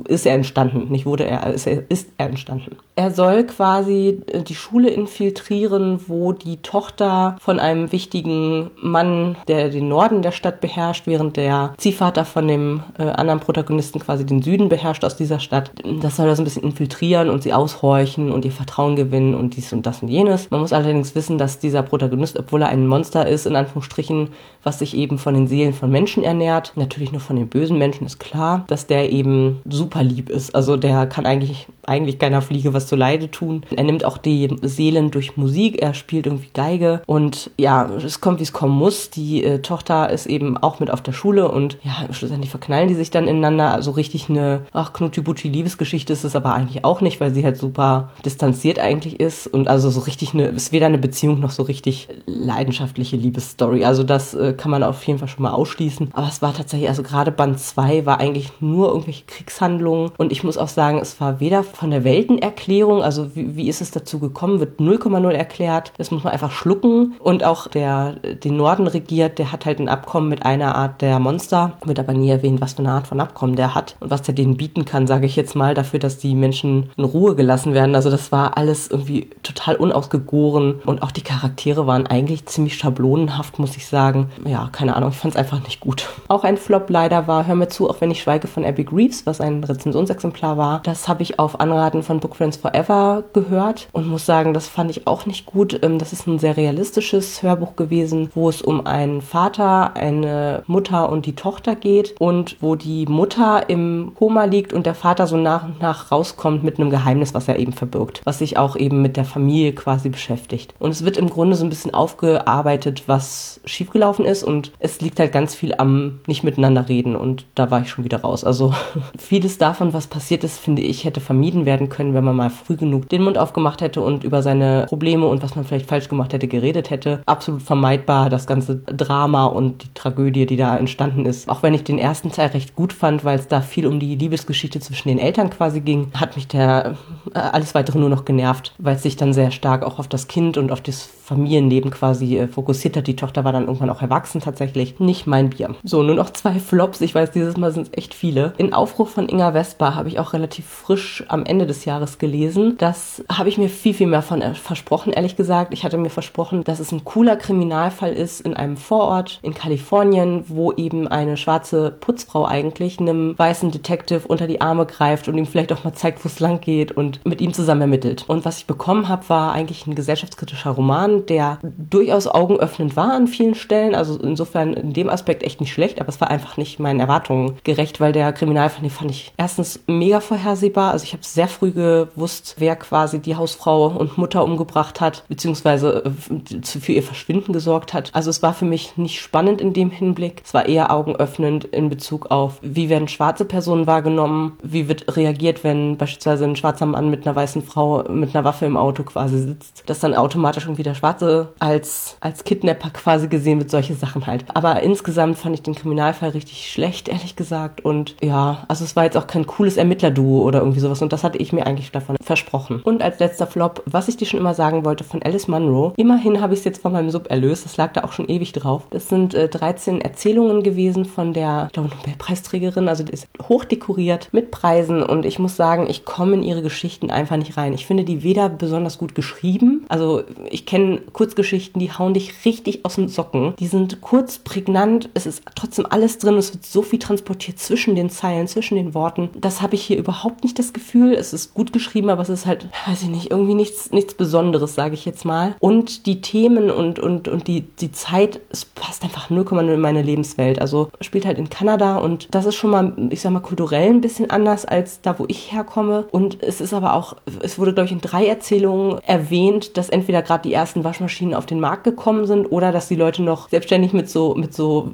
ist er entstanden, nicht wurde er, ist er, ist er entstanden. Er soll quasi äh, die Schule infiltrieren, wo die Tochter von einem wichtigen Mann, der den Norden der Stadt beherrscht, während der Ziehvater von dem äh, anderen Protagonisten quasi den Süden beherrscht aus dieser Stadt. Das soll er so ein bisschen infiltrieren und sie aushorchen und ihr Vertrauen gewinnen und dies und das und jenes. Man muss allerdings wissen, dass dieser Protagonist, obwohl er ein Monster ist, in Anführungsstrichen, was sich eben von den Seelen von Menschen ernährt, natürlich nur von den bösen Menschen, ist klar, dass der eben super lieb ist. Also der kann eigentlich, eigentlich keiner Fliege was zu Leide tun. Er nimmt auch die Seelen durch Musik, er spielt irgendwie Geige und ja, es kommt, wie es kommen muss. Die äh, Tochter ist eben auch mit auf der Schule und ja, schlussendlich verknallen die sich dann ineinander. Also richtig eine, ach, Knutti-Butti Liebesgeschichte ist es aber eigentlich auch nicht, weil sie halt super distanziert eigentlich ist und also so richtig eine, ist weder eine Beziehung noch so richtig leidenschaftliche Liebesstory. Also das äh, kann man auf jeden Fall schon mal ausschließen. Aber es war tatsächlich, also gerade Band 2 war eigentlich nur irgendwelche Kriegshandlungen. Und ich muss auch sagen, es war weder von der Weltenerklärung, also wie, wie ist es dazu gekommen, wird 0,0 erklärt. Das muss man einfach schlucken. Und auch der den Norden regiert, der hat halt ein Abkommen mit einer Art der Monster. Wird aber nie erwähnt, was für eine Art von Abkommen der hat und was der denen bieten kann, sage ich jetzt mal, dafür, dass die Menschen in Ruhe gelassen werden. Also das war alles irgendwie total unausgegoren und auch die Charaktere waren eigentlich ziemlich schablonenhaft, muss ich sagen. Ja, keine Ahnung, ich fand es einfach nicht gut. Auch ein Flop leider war, hör mir zu, auch wenn ich schweige von Abby Greaves was ein Rezensionsexemplar war. Das habe ich auf Anraten von Book Friends Forever gehört und muss sagen, das fand ich auch nicht gut. Ähm, das ist ein sehr realistisches Hörbuch gewesen, wo es um einen Vater, eine Mutter und die Tochter geht und wo die Mutter im Koma liegt und der Vater so nach und nach rauskommt mit einem Geheimnis, was er eben verbirgt, was sich auch eben mit der Familie quasi beschäftigt. Und es wird im Grunde so ein bisschen aufgearbeitet, was schiefgelaufen ist und es liegt halt ganz viel am nicht miteinander reden und da war ich schon wieder raus. Also vieles davon, was passiert ist, finde ich, hätte vermieden werden können, wenn man mal früh genug den Mund aufgemacht hätte und über seine Probleme und was man vielleicht falsch gemacht hätte, geredet hätte. Absolut vermeidbar, das ganze Drama und die Tragödie, die da entstanden ist. Auch wenn ich den ersten Teil recht gut fand, weil es da viel um die Liebesgeschichte zwischen den Eltern quasi ging, hat mich der äh, alles weitere nur noch genervt, weil es sich dann sehr stark auch auf das Kind und auf das Familienleben quasi äh, fokussiert hat. Die Tochter war dann irgendwann auch erwachsen tatsächlich. Nicht mein Bier. So, nur noch zwei Flops. Ich weiß, dieses Mal sind es echt viele. In Aufruf von Inga Vespa habe ich auch relativ frisch am Ende des Jahres gelesen. Das habe ich mir viel, viel mehr von äh, versprochen, ehrlich gesagt. Ich hatte mir versprochen, dass es ein cooler Kriminalfall ist in einem Vorort in Kalifornien, wo eben eine schwarze Putzfrau eigentlich einem weißen Detective unter die Arme greift und ihm vielleicht auch mal zeigt, wo es lang geht und mit ihm zusammen ermittelt. Und was ich bekommen habe, war eigentlich ein gesellschaftskritischer Roman Roman, der durchaus augenöffnend war an vielen Stellen. Also insofern in dem Aspekt echt nicht schlecht, aber es war einfach nicht meinen Erwartungen gerecht, weil der Kriminalfall, den fand ich erstens mega vorhersehbar. Also ich habe sehr früh gewusst, wer quasi die Hausfrau und Mutter umgebracht hat, beziehungsweise äh, für ihr Verschwinden gesorgt hat. Also es war für mich nicht spannend in dem Hinblick. Es war eher augenöffnend in Bezug auf, wie werden schwarze Personen wahrgenommen, wie wird reagiert, wenn beispielsweise ein schwarzer Mann mit einer weißen Frau mit einer Waffe im Auto quasi sitzt, dass dann automatisch irgendwie der Schwarze als, als Kidnapper quasi gesehen wird, solche Sachen halt. Aber insgesamt fand ich den Kriminalfall richtig schlecht, ehrlich gesagt. Und ja, also es war jetzt auch kein cooles Ermittlerduo oder irgendwie sowas. Und das hatte ich mir eigentlich davon versprochen. Und als letzter Flop, was ich dir schon immer sagen wollte, von Alice Munro. Immerhin habe ich es jetzt von meinem Sub erlöst. Das lag da auch schon ewig drauf. Das sind äh, 13 Erzählungen gewesen von der, ich glaube, Nobelpreisträgerin. Also die ist hochdekoriert mit Preisen. Und ich muss sagen, ich komme in ihre Geschichten einfach nicht rein. Ich finde die weder besonders gut geschrieben. Also ich kenne Kurzgeschichten, die hauen dich richtig aus den Socken. Die sind kurz, prägnant, es ist trotzdem alles drin, es wird so viel transportiert zwischen den Zeilen, zwischen den Worten. Das habe ich hier überhaupt nicht das Gefühl. Es ist gut geschrieben, aber es ist halt, weiß ich nicht, irgendwie nichts, nichts Besonderes, sage ich jetzt mal. Und die Themen und, und, und die, die Zeit, es passt einfach 0,0 in meine Lebenswelt. Also spielt halt in Kanada und das ist schon mal, ich sag mal, kulturell ein bisschen anders als da, wo ich herkomme. Und es ist aber auch, es wurde, glaube ich, in drei Erzählungen erwähnt, dass entweder gerade die ersten Waschmaschinen auf den Markt gekommen sind oder dass die Leute noch selbstständig mit so, mit so,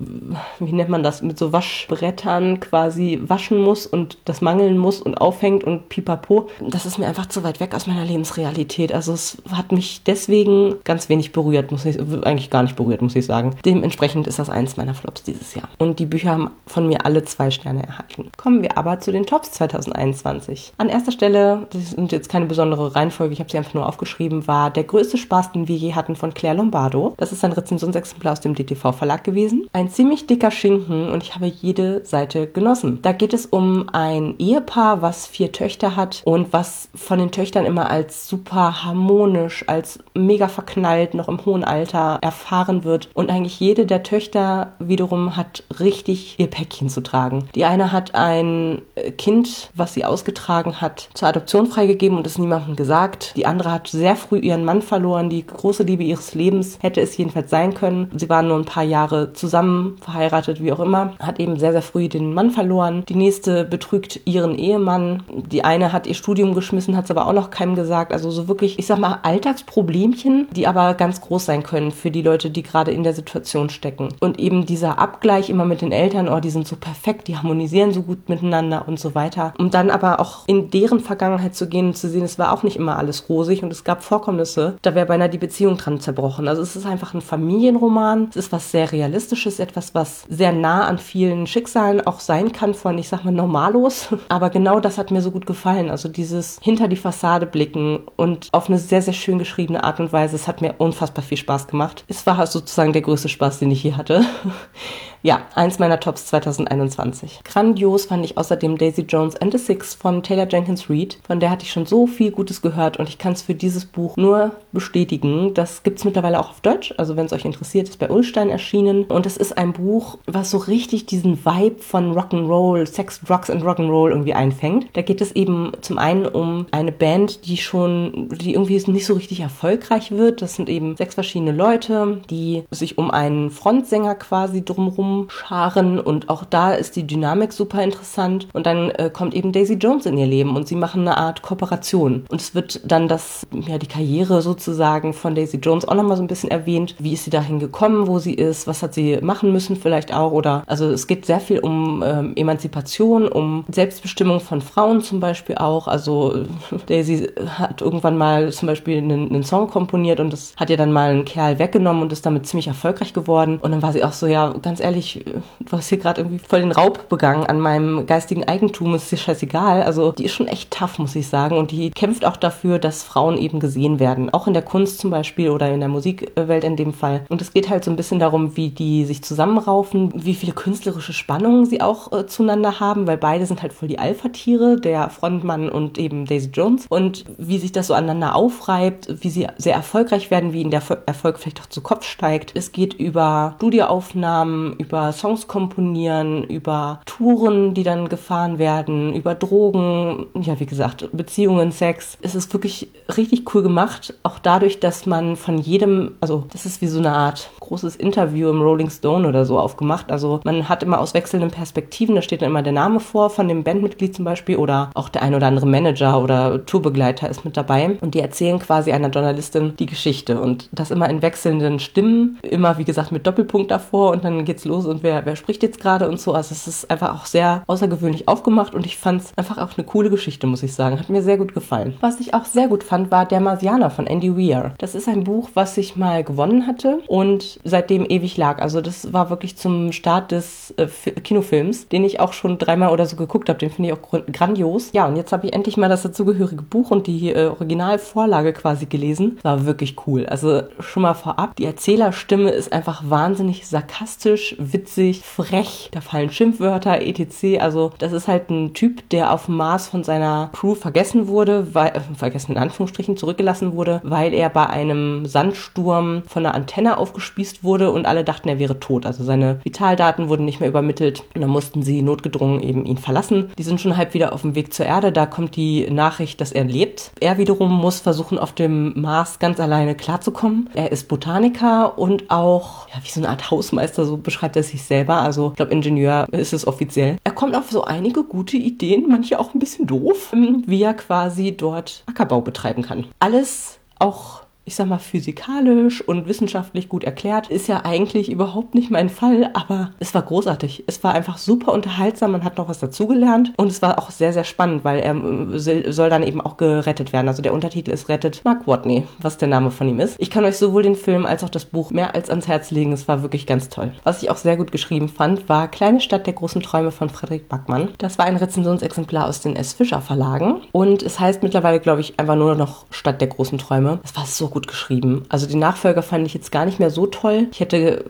wie nennt man das, mit so Waschbrettern quasi waschen muss und das mangeln muss und aufhängt und pipapo. Das ist mir einfach zu weit weg aus meiner Lebensrealität. Also es hat mich deswegen ganz wenig berührt, muss ich, eigentlich gar nicht berührt, muss ich sagen. Dementsprechend ist das eins meiner Flops dieses Jahr. Und die Bücher haben von mir alle zwei Sterne erhalten. Kommen wir aber zu den Tops 2021. An erster Stelle, das sind jetzt keine besondere Reihenfolge, ich habe sie einfach nur aufgeschrieben, war der größte Spaß, den wir je hatten von Claire Lombardo. Das ist ein Rezensionsexemplar aus dem DTV Verlag gewesen. Ein ziemlich dicker Schinken und ich habe jede Seite genossen. Da geht es um ein Ehepaar, was vier Töchter hat und was von den Töchtern immer als super harmonisch, als mega verknallt, noch im hohen Alter erfahren wird. Und eigentlich jede der Töchter wiederum hat richtig ihr Päckchen zu tragen. Die eine hat ein Kind, was sie ausgetragen hat, zur Adoption freigegeben und es niemandem gesagt. Die andere hat sehr früh ihren Mann verloren. Die große Liebe ihres Lebens hätte es jedenfalls sein können. Sie waren nur ein paar Jahre zusammen, verheiratet, wie auch immer. Hat eben sehr, sehr früh den Mann verloren. Die nächste betrügt ihren Ehemann. Die eine hat ihr Studium geschmissen, hat es aber auch noch keinem gesagt. Also so wirklich, ich sag mal, Alltagsproblemchen, die aber ganz groß sein können für die Leute, die gerade in der Situation stecken. Und eben dieser Abgleich immer mit den Eltern, oh, die sind so perfekt, die harmonisieren so gut miteinander und so weiter. Um dann aber auch in deren Vergangenheit zu gehen und zu sehen, es war auch nicht immer alles rosig und es gab Vorkommnisse, da wäre beinahe die Beziehung dran zerbrochen. Also es ist einfach ein Familienroman. Es ist was sehr Realistisches, etwas, was sehr nah an vielen Schicksalen auch sein kann von, ich sag mal, Normalos. Aber genau das hat mir so gut gefallen. Also dieses hinter die Fassade blicken und auf eine sehr, sehr schön geschriebene Art und Weise. Es hat mir unfassbar viel Spaß gemacht. Es war sozusagen der größte Spaß, den ich hier hatte. Ja, eins meiner Tops 2021. Grandios fand ich außerdem Daisy Jones and the Six von Taylor Jenkins Reid. Von der hatte ich schon so viel Gutes gehört und ich kann es für dieses Buch nur bestätigen. Das gibt es mittlerweile auch auf Deutsch. Also wenn es euch interessiert, ist bei Ulstein erschienen. Und es ist ein Buch, was so richtig diesen Vibe von Rock'n'Roll, Sex, Drugs and Rock'n'Roll irgendwie einfängt. Da geht es eben zum einen um eine Band, die schon, die irgendwie nicht so richtig erfolgreich wird. Das sind eben sechs verschiedene Leute, die sich um einen Frontsänger quasi drumherum scharen. Und auch da ist die Dynamik super interessant. Und dann äh, kommt eben Daisy Jones in ihr Leben und sie machen eine Art Kooperation. Und es wird dann das, ja, die Karriere sozusagen von Daisy Jones auch nochmal so ein bisschen erwähnt. Wie ist sie dahin gekommen, wo sie ist? Was hat sie machen müssen vielleicht auch? Oder, also es geht sehr viel um ähm, Emanzipation, um Selbstbestimmung von Frauen zum Beispiel auch. Also Daisy hat irgendwann mal zum Beispiel einen, einen Song komponiert und das hat ihr dann mal ein Kerl weggenommen und ist damit ziemlich erfolgreich geworden. Und dann war sie auch so, ja, ganz ehrlich, du hast hier gerade irgendwie voll den Raub begangen an meinem geistigen Eigentum, ist dir scheißegal. Also die ist schon echt tough, muss ich sagen. Und die kämpft auch dafür, dass Frauen eben gesehen werden. Auch in der Kunst zum Beispiel oder in der Musikwelt in dem Fall. Und es geht halt so ein bisschen darum, wie die sich zusammenraufen, wie viele künstlerische Spannungen sie auch äh, zueinander haben, weil beide sind halt voll die Alpha-Tiere, der Frontmann und eben Daisy Jones. Und wie sich das so aneinander aufreibt, wie sie sehr erfolgreich werden, wie ihnen der Erfolg vielleicht auch zu Kopf steigt. Es geht über Studioaufnahmen, über Songs komponieren, über Touren, die dann gefahren werden, über Drogen, ja, wie gesagt, Beziehungen, Sex. Es ist wirklich richtig cool gemacht. Auch dadurch, dass man von jedem, also das ist wie so eine Art großes Interview im Rolling Stone oder so aufgemacht. Also man hat immer aus wechselnden Perspektiven, da steht dann immer der Name vor von dem Bandmitglied zum Beispiel oder auch der ein oder andere Manager oder Tourbegleiter ist mit dabei und die erzählen quasi einer Journalistin die Geschichte und das immer in wechselnden Stimmen, immer wie gesagt mit Doppelpunkt davor und dann geht's los und wer, wer spricht jetzt gerade und so. Also es ist einfach auch sehr außergewöhnlich aufgemacht und ich fand es einfach auch eine coole Geschichte, muss ich sagen. Hat mir sehr gut gefallen. Was ich auch sehr gut fand, war Der Marsianer von Andy Weir. Das ist ein Buch, was ich mal gewonnen hatte und seitdem ewig lag. Also das war wirklich zum Start des äh, Kinofilms, den ich auch schon dreimal oder so geguckt habe. Den finde ich auch grandios. Ja, und jetzt habe ich endlich mal das dazugehörige Buch und die äh, Originalvorlage quasi gelesen. War wirklich cool. Also schon mal vorab, die Erzählerstimme ist einfach wahnsinnig sarkastisch, witzig, frech. Da fallen Schimpfwörter, etc. Also das ist halt ein Typ, der auf dem Mars von seiner Crew vergessen wurde, weil, äh, vergessen in Anführungsstrichen, zurückgelassen wurde, weil er bei einem Sandsturm von einer Antenne aufgespießt wurde und alle dachten, er wäre tot. Also seine Vitaldaten wurden nicht mehr übermittelt und dann mussten sie notgedrungen eben ihn verlassen. Die sind schon halb wieder auf dem Weg zur Erde. Da kommt die Nachricht, dass er lebt. Er wiederum muss versuchen, auf dem Mars ganz alleine klarzukommen. Er ist Botaniker und auch, ja, wie so eine Art Hausmeister, so beschreibt er sich selber. Also, ich glaube, Ingenieur ist es offiziell. Er kommt auf so einige gute Ideen, manche auch ein bisschen doof, wie er quasi dort Ackerbau betreiben kann. Alles auch ich sag mal, physikalisch und wissenschaftlich gut erklärt. Ist ja eigentlich überhaupt nicht mein Fall, aber es war großartig. Es war einfach super unterhaltsam, man hat noch was dazugelernt und es war auch sehr, sehr spannend, weil er äh, soll dann eben auch gerettet werden. Also der Untertitel ist Rettet Mark Watney, was der Name von ihm ist. Ich kann euch sowohl den Film als auch das Buch mehr als ans Herz legen. Es war wirklich ganz toll. Was ich auch sehr gut geschrieben fand, war Kleine Stadt der großen Träume von Frederik Backmann. Das war ein Rezensionsexemplar aus den S. Fischer Verlagen und es heißt mittlerweile, glaube ich, einfach nur noch Stadt der großen Träume. Es war so gut gut geschrieben. Also die Nachfolger fand ich jetzt gar nicht mehr so toll. Ich hätte,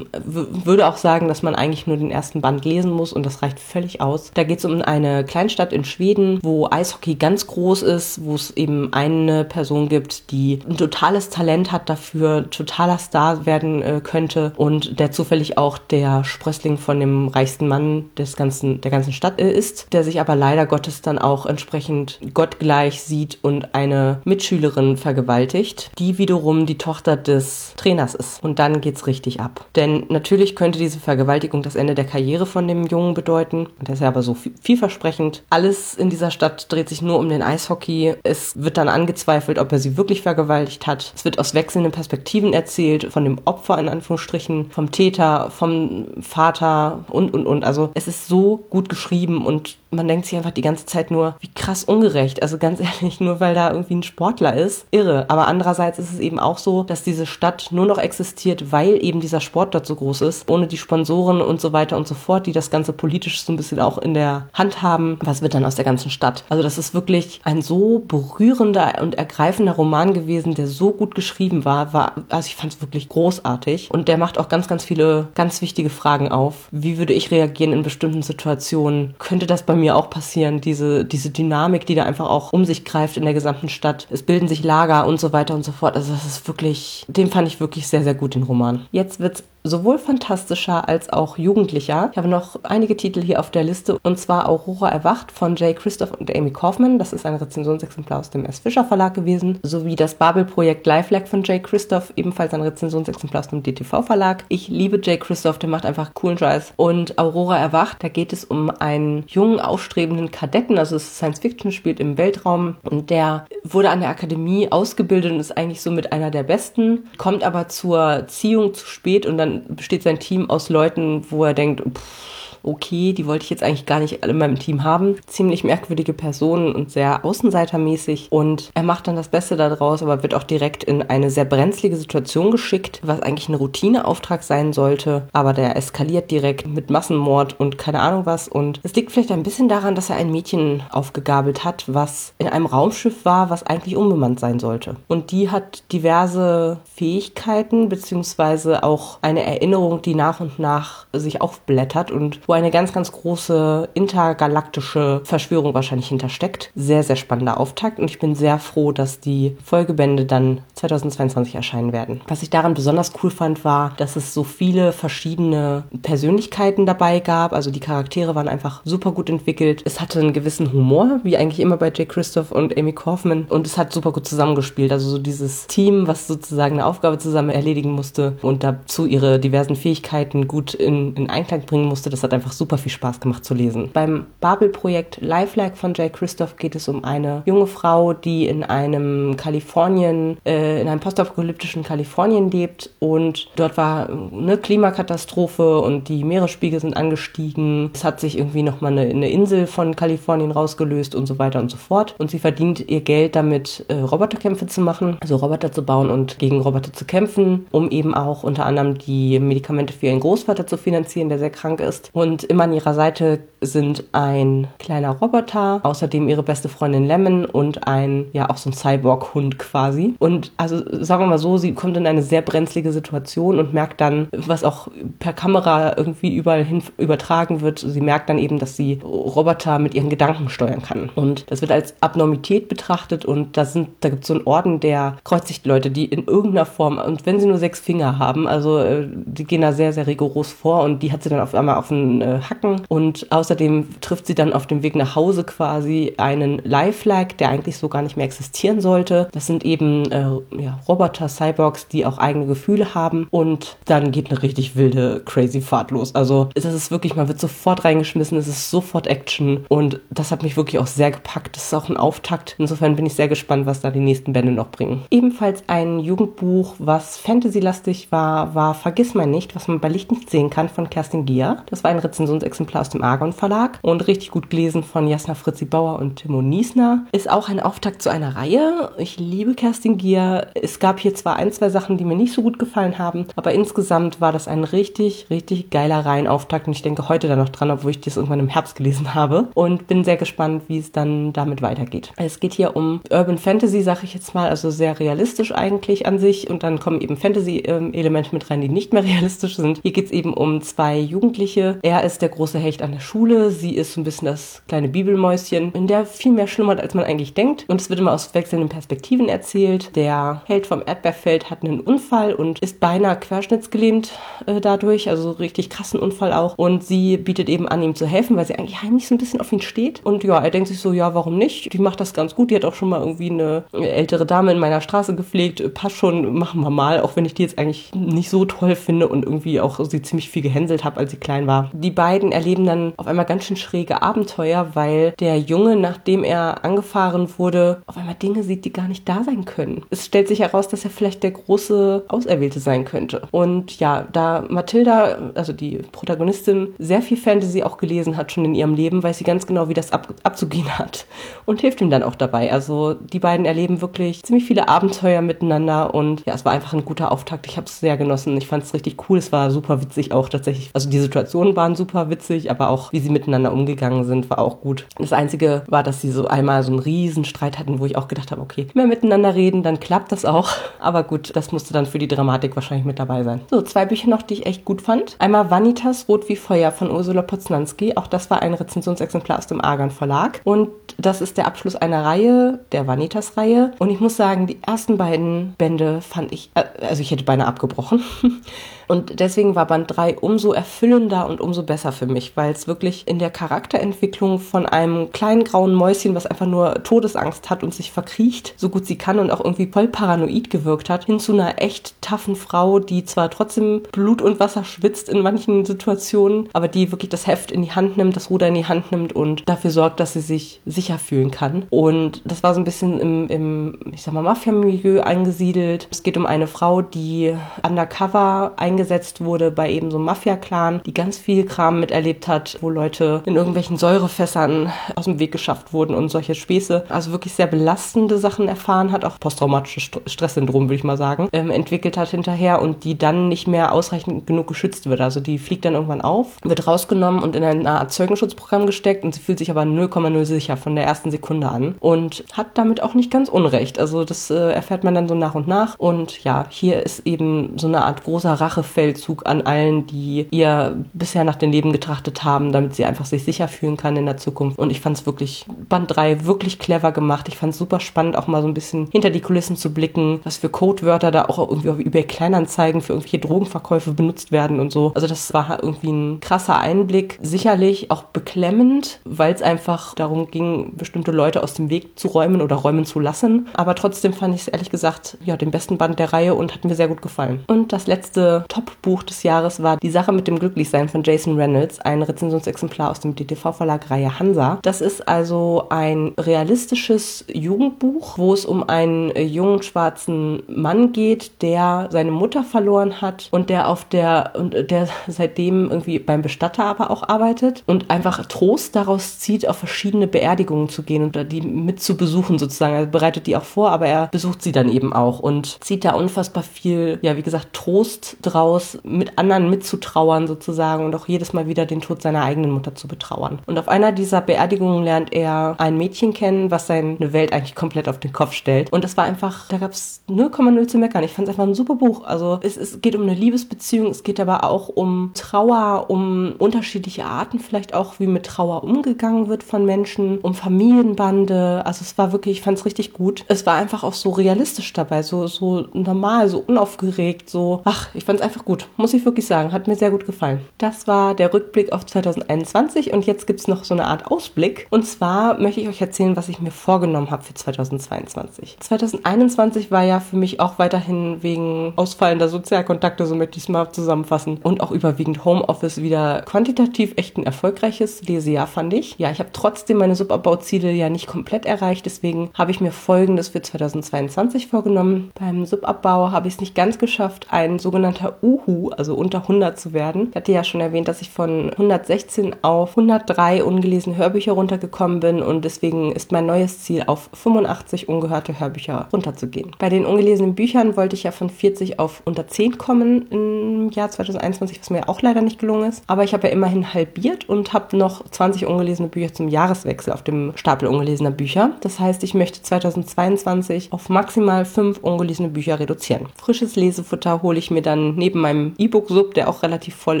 würde auch sagen, dass man eigentlich nur den ersten Band lesen muss und das reicht völlig aus. Da geht es um eine Kleinstadt in Schweden, wo Eishockey ganz groß ist, wo es eben eine Person gibt, die ein totales Talent hat dafür, totaler Star werden äh, könnte und der zufällig auch der Sprössling von dem reichsten Mann des ganzen, der ganzen Stadt äh, ist, der sich aber leider Gottes dann auch entsprechend gottgleich sieht und eine Mitschülerin vergewaltigt, die die wiederum die Tochter des Trainers ist. Und dann geht's richtig ab. Denn natürlich könnte diese Vergewaltigung das Ende der Karriere von dem Jungen bedeuten. Und der ist ja aber so vielversprechend. Alles in dieser Stadt dreht sich nur um den Eishockey. Es wird dann angezweifelt, ob er sie wirklich vergewaltigt hat. Es wird aus wechselnden Perspektiven erzählt, von dem Opfer in Anführungsstrichen, vom Täter, vom Vater und, und, und. Also es ist so gut geschrieben und man denkt sich einfach die ganze Zeit nur, wie krass ungerecht. Also ganz ehrlich, nur weil da irgendwie ein Sportler ist, irre. Aber andererseits ist es eben auch so, dass diese Stadt nur noch existiert, weil eben dieser Sport dort so groß ist. Ohne die Sponsoren und so weiter und so fort, die das Ganze politisch so ein bisschen auch in der Hand haben. Was wird dann aus der ganzen Stadt? Also das ist wirklich ein so berührender und ergreifender Roman gewesen, der so gut geschrieben war. war also ich fand es wirklich großartig. Und der macht auch ganz, ganz viele ganz wichtige Fragen auf. Wie würde ich reagieren in bestimmten Situationen? Könnte das bei mir auch passieren? Diese, diese Dynamik, die da einfach auch um sich greift in der gesamten Stadt. Es bilden sich Lager und so weiter und so fort. Also das ist wirklich, den fand ich wirklich sehr, sehr gut, den Roman. Jetzt wird's sowohl fantastischer als auch jugendlicher. Ich habe noch einige Titel hier auf der Liste und zwar Aurora erwacht von Jay Christoph und Amy Kaufman. Das ist ein Rezensionsexemplar aus dem S. Fischer Verlag gewesen. Sowie das Babel-Projekt Lifelag von Jay Christoph, ebenfalls ein Rezensionsexemplar aus dem DTV Verlag. Ich liebe Jay Christoph, der macht einfach coolen Scheiß. Und Aurora erwacht, da geht es um einen jungen, aufstrebenden Kadetten, also es ist Science Fiction, spielt im Weltraum und der wurde an der Akademie ausgebildet und ist eigentlich so mit einer der besten, kommt aber zur Ziehung zu spät und dann besteht sein Team aus Leuten, wo er denkt, pff, okay, die wollte ich jetzt eigentlich gar nicht in meinem Team haben. Ziemlich merkwürdige Personen und sehr außenseitermäßig. Und er macht dann das Beste daraus, aber wird auch direkt in eine sehr brenzlige Situation geschickt, was eigentlich ein Routineauftrag sein sollte. Aber der eskaliert direkt mit Massenmord und keine Ahnung was. Und es liegt vielleicht ein bisschen daran, dass er ein Mädchen aufgegabelt hat, was in einem Raumschiff war, was eigentlich unbemannt sein sollte. Und die hat diverse Fähigkeiten, beziehungsweise auch eine Erinnerung, die nach und nach sich aufblättert und wo eine ganz, ganz große intergalaktische Verschwörung wahrscheinlich hintersteckt. Sehr, sehr spannender Auftakt und ich bin sehr froh, dass die Folgebände dann 2022 erscheinen werden. Was ich daran besonders cool fand, war, dass es so viele verschiedene Persönlichkeiten dabei gab. Also die Charaktere waren einfach super gut entwickelt. Es hatte einen gewissen Humor, wie eigentlich immer bei Jay Christoph und Amy Kaufman. Und es hat super gut zusammengespielt. Also so dieses Team, was sozusagen eine Aufgabe zusammen erledigen musste und dazu ihre diversen Fähigkeiten gut in, in Einklang bringen musste, das hat einfach super viel Spaß gemacht zu lesen. Beim Babel-Projekt Lifelag von Jay Christoph geht es um eine junge Frau, die in einem Kalifornien, äh, in einem postapokalyptischen Kalifornien lebt und dort war eine Klimakatastrophe und die Meeresspiegel sind angestiegen. Es hat sich irgendwie nochmal eine, eine Insel von Kalifornien rausgelöst und so weiter und so fort. Und sie verdient ihr Geld damit, äh, Roboterkämpfe zu machen, also Roboter zu bauen und gegen Roboter zu kämpfen, um eben auch unter anderem die Medikamente für ihren Großvater zu finanzieren, der sehr krank ist. Und und immer an ihrer Seite sind ein kleiner Roboter, außerdem ihre beste Freundin Lemon und ein, ja, auch so ein Cyborg-Hund quasi. Und also sagen wir mal so, sie kommt in eine sehr brenzlige Situation und merkt dann, was auch per Kamera irgendwie überall hin übertragen wird. Sie merkt dann eben, dass sie Roboter mit ihren Gedanken steuern kann. Und das wird als Abnormität betrachtet und da da gibt es so einen Orden der Kreuzsichtleute, die in irgendeiner Form, und wenn sie nur sechs Finger haben, also äh, die gehen da sehr, sehr rigoros vor und die hat sie dann auf einmal auf einen äh, Hacken und außerdem trifft sie dann auf dem Weg nach Hause quasi einen Lifelag, der eigentlich so gar nicht mehr existieren sollte. Das sind eben äh, ja, Roboter, Cyborgs, die auch eigene Gefühle haben und dann geht eine richtig wilde, crazy Fahrt los. Also es ist wirklich, man wird sofort reingeschmissen, es ist sofort Action und das hat mich wirklich auch sehr gepackt. Das ist auch ein Auftakt. Insofern bin ich sehr gespannt, was da die nächsten Bände noch bringen. Ebenfalls ein Jugendbuch, was Fantasy-lastig war, war Vergiss mein nicht, was man bei Licht nicht sehen kann von Kerstin Gier. Das war ein Rezensionsexemplar aus dem Argon Verlag und richtig gut gelesen von Jasna Fritzi Bauer und Timo Niesner. Ist auch ein Auftakt zu einer Reihe. Ich liebe Kerstin Gier. Es gab hier zwar ein, zwei Sachen, die mir nicht so gut gefallen haben, aber insgesamt war das ein richtig, richtig geiler Reihenauftakt und ich denke heute da noch dran, obwohl ich das irgendwann im Herbst gelesen habe und bin sehr gespannt, wie es dann damit weitergeht. Es geht hier um Urban Fantasy, sag ich jetzt mal, also sehr realistisch eigentlich an sich und dann kommen eben Fantasy-Elemente mit rein, die nicht mehr realistisch sind. Hier geht es eben um zwei Jugendliche. Er ist der große Hecht an der Schule, sie ist so ein bisschen das kleine Bibelmäuschen, in der viel mehr schlummert, als man eigentlich denkt. Und es wird immer aus wechselnden Perspektiven erzählt. Der Held vom Erdbeerfeld hat einen Unfall und ist beinahe querschnittsgelähmt äh, dadurch, also richtig krassen Unfall auch. Und sie bietet eben an, ihm zu helfen, weil sie eigentlich heimlich so ein bisschen auf ihn steht. Und ja, er denkt sich so, ja, warum nicht? Die macht das ganz gut. Die hat auch schon mal irgendwie eine ältere Dame in meiner Straße gepflegt. Passt schon, machen wir mal, auch wenn ich die jetzt eigentlich nicht so toll finde und irgendwie auch sie ziemlich viel gehänselt habe, als sie klein war. Die die beiden erleben dann auf einmal ganz schön schräge Abenteuer, weil der Junge, nachdem er angefahren wurde, auf einmal Dinge sieht, die gar nicht da sein können. Es stellt sich heraus, dass er vielleicht der große Auserwählte sein könnte. Und ja, da Mathilda, also die Protagonistin, sehr viel Fantasy auch gelesen hat schon in ihrem Leben, weiß sie ganz genau, wie das ab abzugehen hat und hilft ihm dann auch dabei. Also die beiden erleben wirklich ziemlich viele Abenteuer miteinander und ja, es war einfach ein guter Auftakt. Ich habe es sehr genossen. Ich fand es richtig cool. Es war super witzig auch tatsächlich. Also die Situationen waren super witzig, aber auch wie sie miteinander umgegangen sind, war auch gut. Das Einzige war, dass sie so einmal so einen riesen Streit hatten, wo ich auch gedacht habe, okay, mehr miteinander reden, dann klappt das auch. Aber gut, das musste dann für die Dramatik wahrscheinlich mit dabei sein. So, zwei Bücher noch, die ich echt gut fand. Einmal Vanitas, Rot wie Feuer von Ursula Poznanski. Auch das war ein Rezensionsexemplar aus dem Argon Verlag. Und das ist der Abschluss einer Reihe, der Vanitas-Reihe. Und ich muss sagen, die ersten beiden Bände fand ich, äh, also ich hätte beinahe abgebrochen. Und deswegen war Band 3 umso erfüllender und umso besser für mich, weil es wirklich in der Charakterentwicklung von einem kleinen grauen Mäuschen, was einfach nur Todesangst hat und sich verkriecht, so gut sie kann und auch irgendwie voll paranoid gewirkt hat, hin zu einer echt taffen Frau, die zwar trotzdem Blut und Wasser schwitzt in manchen Situationen, aber die wirklich das Heft in die Hand nimmt, das Ruder in die Hand nimmt und dafür sorgt, dass sie sich sicher fühlen kann. Und das war so ein bisschen im, im ich sag mal, Mafia-Milieu eingesiedelt. Es geht um eine Frau, die undercover eingesetzt eingesetzt wurde bei eben so einem Mafia-Clan, die ganz viel Kram miterlebt hat, wo Leute in irgendwelchen Säurefässern aus dem Weg geschafft wurden und solche Späße. Also wirklich sehr belastende Sachen erfahren hat, auch posttraumatisches Stresssyndrom, würde ich mal sagen, ähm, entwickelt hat hinterher und die dann nicht mehr ausreichend genug geschützt wird. Also die fliegt dann irgendwann auf, wird rausgenommen und in ein Art Zeugenschutzprogramm gesteckt und sie fühlt sich aber 0,0 sicher von der ersten Sekunde an und hat damit auch nicht ganz Unrecht. Also das äh, erfährt man dann so nach und nach und ja, hier ist eben so eine Art großer Rache Rachefeldzug an allen, die ihr bisher nach dem Leben getrachtet haben, damit sie einfach sich sicher fühlen kann in der Zukunft. Und ich fand es wirklich, Band 3 wirklich clever gemacht. Ich fand es super spannend, auch mal so ein bisschen hinter die Kulissen zu blicken, was für Codewörter da auch irgendwie eBay Kleinanzeigen für irgendwelche Drogenverkäufe benutzt werden und so. Also das war irgendwie ein krasser Einblick. Sicherlich auch beklemmend, weil es einfach darum ging, bestimmte Leute aus dem Weg zu räumen oder räumen zu lassen. Aber trotzdem fand ich es ehrlich gesagt, ja, den besten Band der Reihe und hat mir sehr gut gefallen. Und das letzte Top-Buch des Jahres war Die Sache mit dem Glücklichsein von Jason Reynolds, ein Rezensionsexemplar aus dem DTV-Verlag Reihe Hansa. Das ist also ein realistisches Jugendbuch, wo es um einen jungen schwarzen Mann geht, der seine Mutter verloren hat und der auf der und der seitdem irgendwie beim Bestatter aber auch arbeitet und einfach Trost daraus zieht, auf verschiedene Beerdigungen zu gehen und die mit zu besuchen sozusagen. Er bereitet die auch vor, aber er besucht sie dann eben auch und zieht da unfassbar viel, ja, wie gesagt, Trost draus raus, mit anderen mitzutrauern sozusagen und auch jedes Mal wieder den Tod seiner eigenen Mutter zu betrauern. Und auf einer dieser Beerdigungen lernt er ein Mädchen kennen, was seine Welt eigentlich komplett auf den Kopf stellt. Und das war einfach, da gab es 0,0 zu meckern. Ich fand es einfach ein super Buch. Also es, es geht um eine Liebesbeziehung, es geht aber auch um Trauer, um unterschiedliche Arten vielleicht auch, wie mit Trauer umgegangen wird von Menschen, um Familienbande. Also es war wirklich, ich fand es richtig gut. Es war einfach auch so realistisch dabei, so, so normal, so unaufgeregt, so, ach, ich fand es einfach gut, muss ich wirklich sagen. Hat mir sehr gut gefallen. Das war der Rückblick auf 2021 und jetzt gibt es noch so eine Art Ausblick. Und zwar möchte ich euch erzählen, was ich mir vorgenommen habe für 2022. 2021 war ja für mich auch weiterhin wegen ausfallender Sozialkontakte, so möchte ich es mal zusammenfassen, und auch überwiegend Homeoffice wieder quantitativ echt ein erfolgreiches Lesejahr, fand ich. Ja, ich habe trotzdem meine Subabbauziele ja nicht komplett erreicht, deswegen habe ich mir folgendes für 2022 vorgenommen. Beim Subabbau habe ich es nicht ganz geschafft, ein sogenannter Uhu, also unter 100 zu werden. Ich hatte ja schon erwähnt, dass ich von 116 auf 103 ungelesene Hörbücher runtergekommen bin und deswegen ist mein neues Ziel, auf 85 ungehörte Hörbücher runterzugehen. Bei den ungelesenen Büchern wollte ich ja von 40 auf unter 10 kommen im Jahr 2021, was mir auch leider nicht gelungen ist. Aber ich habe ja immerhin halbiert und habe noch 20 ungelesene Bücher zum Jahreswechsel auf dem Stapel ungelesener Bücher. Das heißt, ich möchte 2022 auf maximal 5 ungelesene Bücher reduzieren. Frisches Lesefutter hole ich mir dann neben meinem E-Book-Sub, der auch relativ voll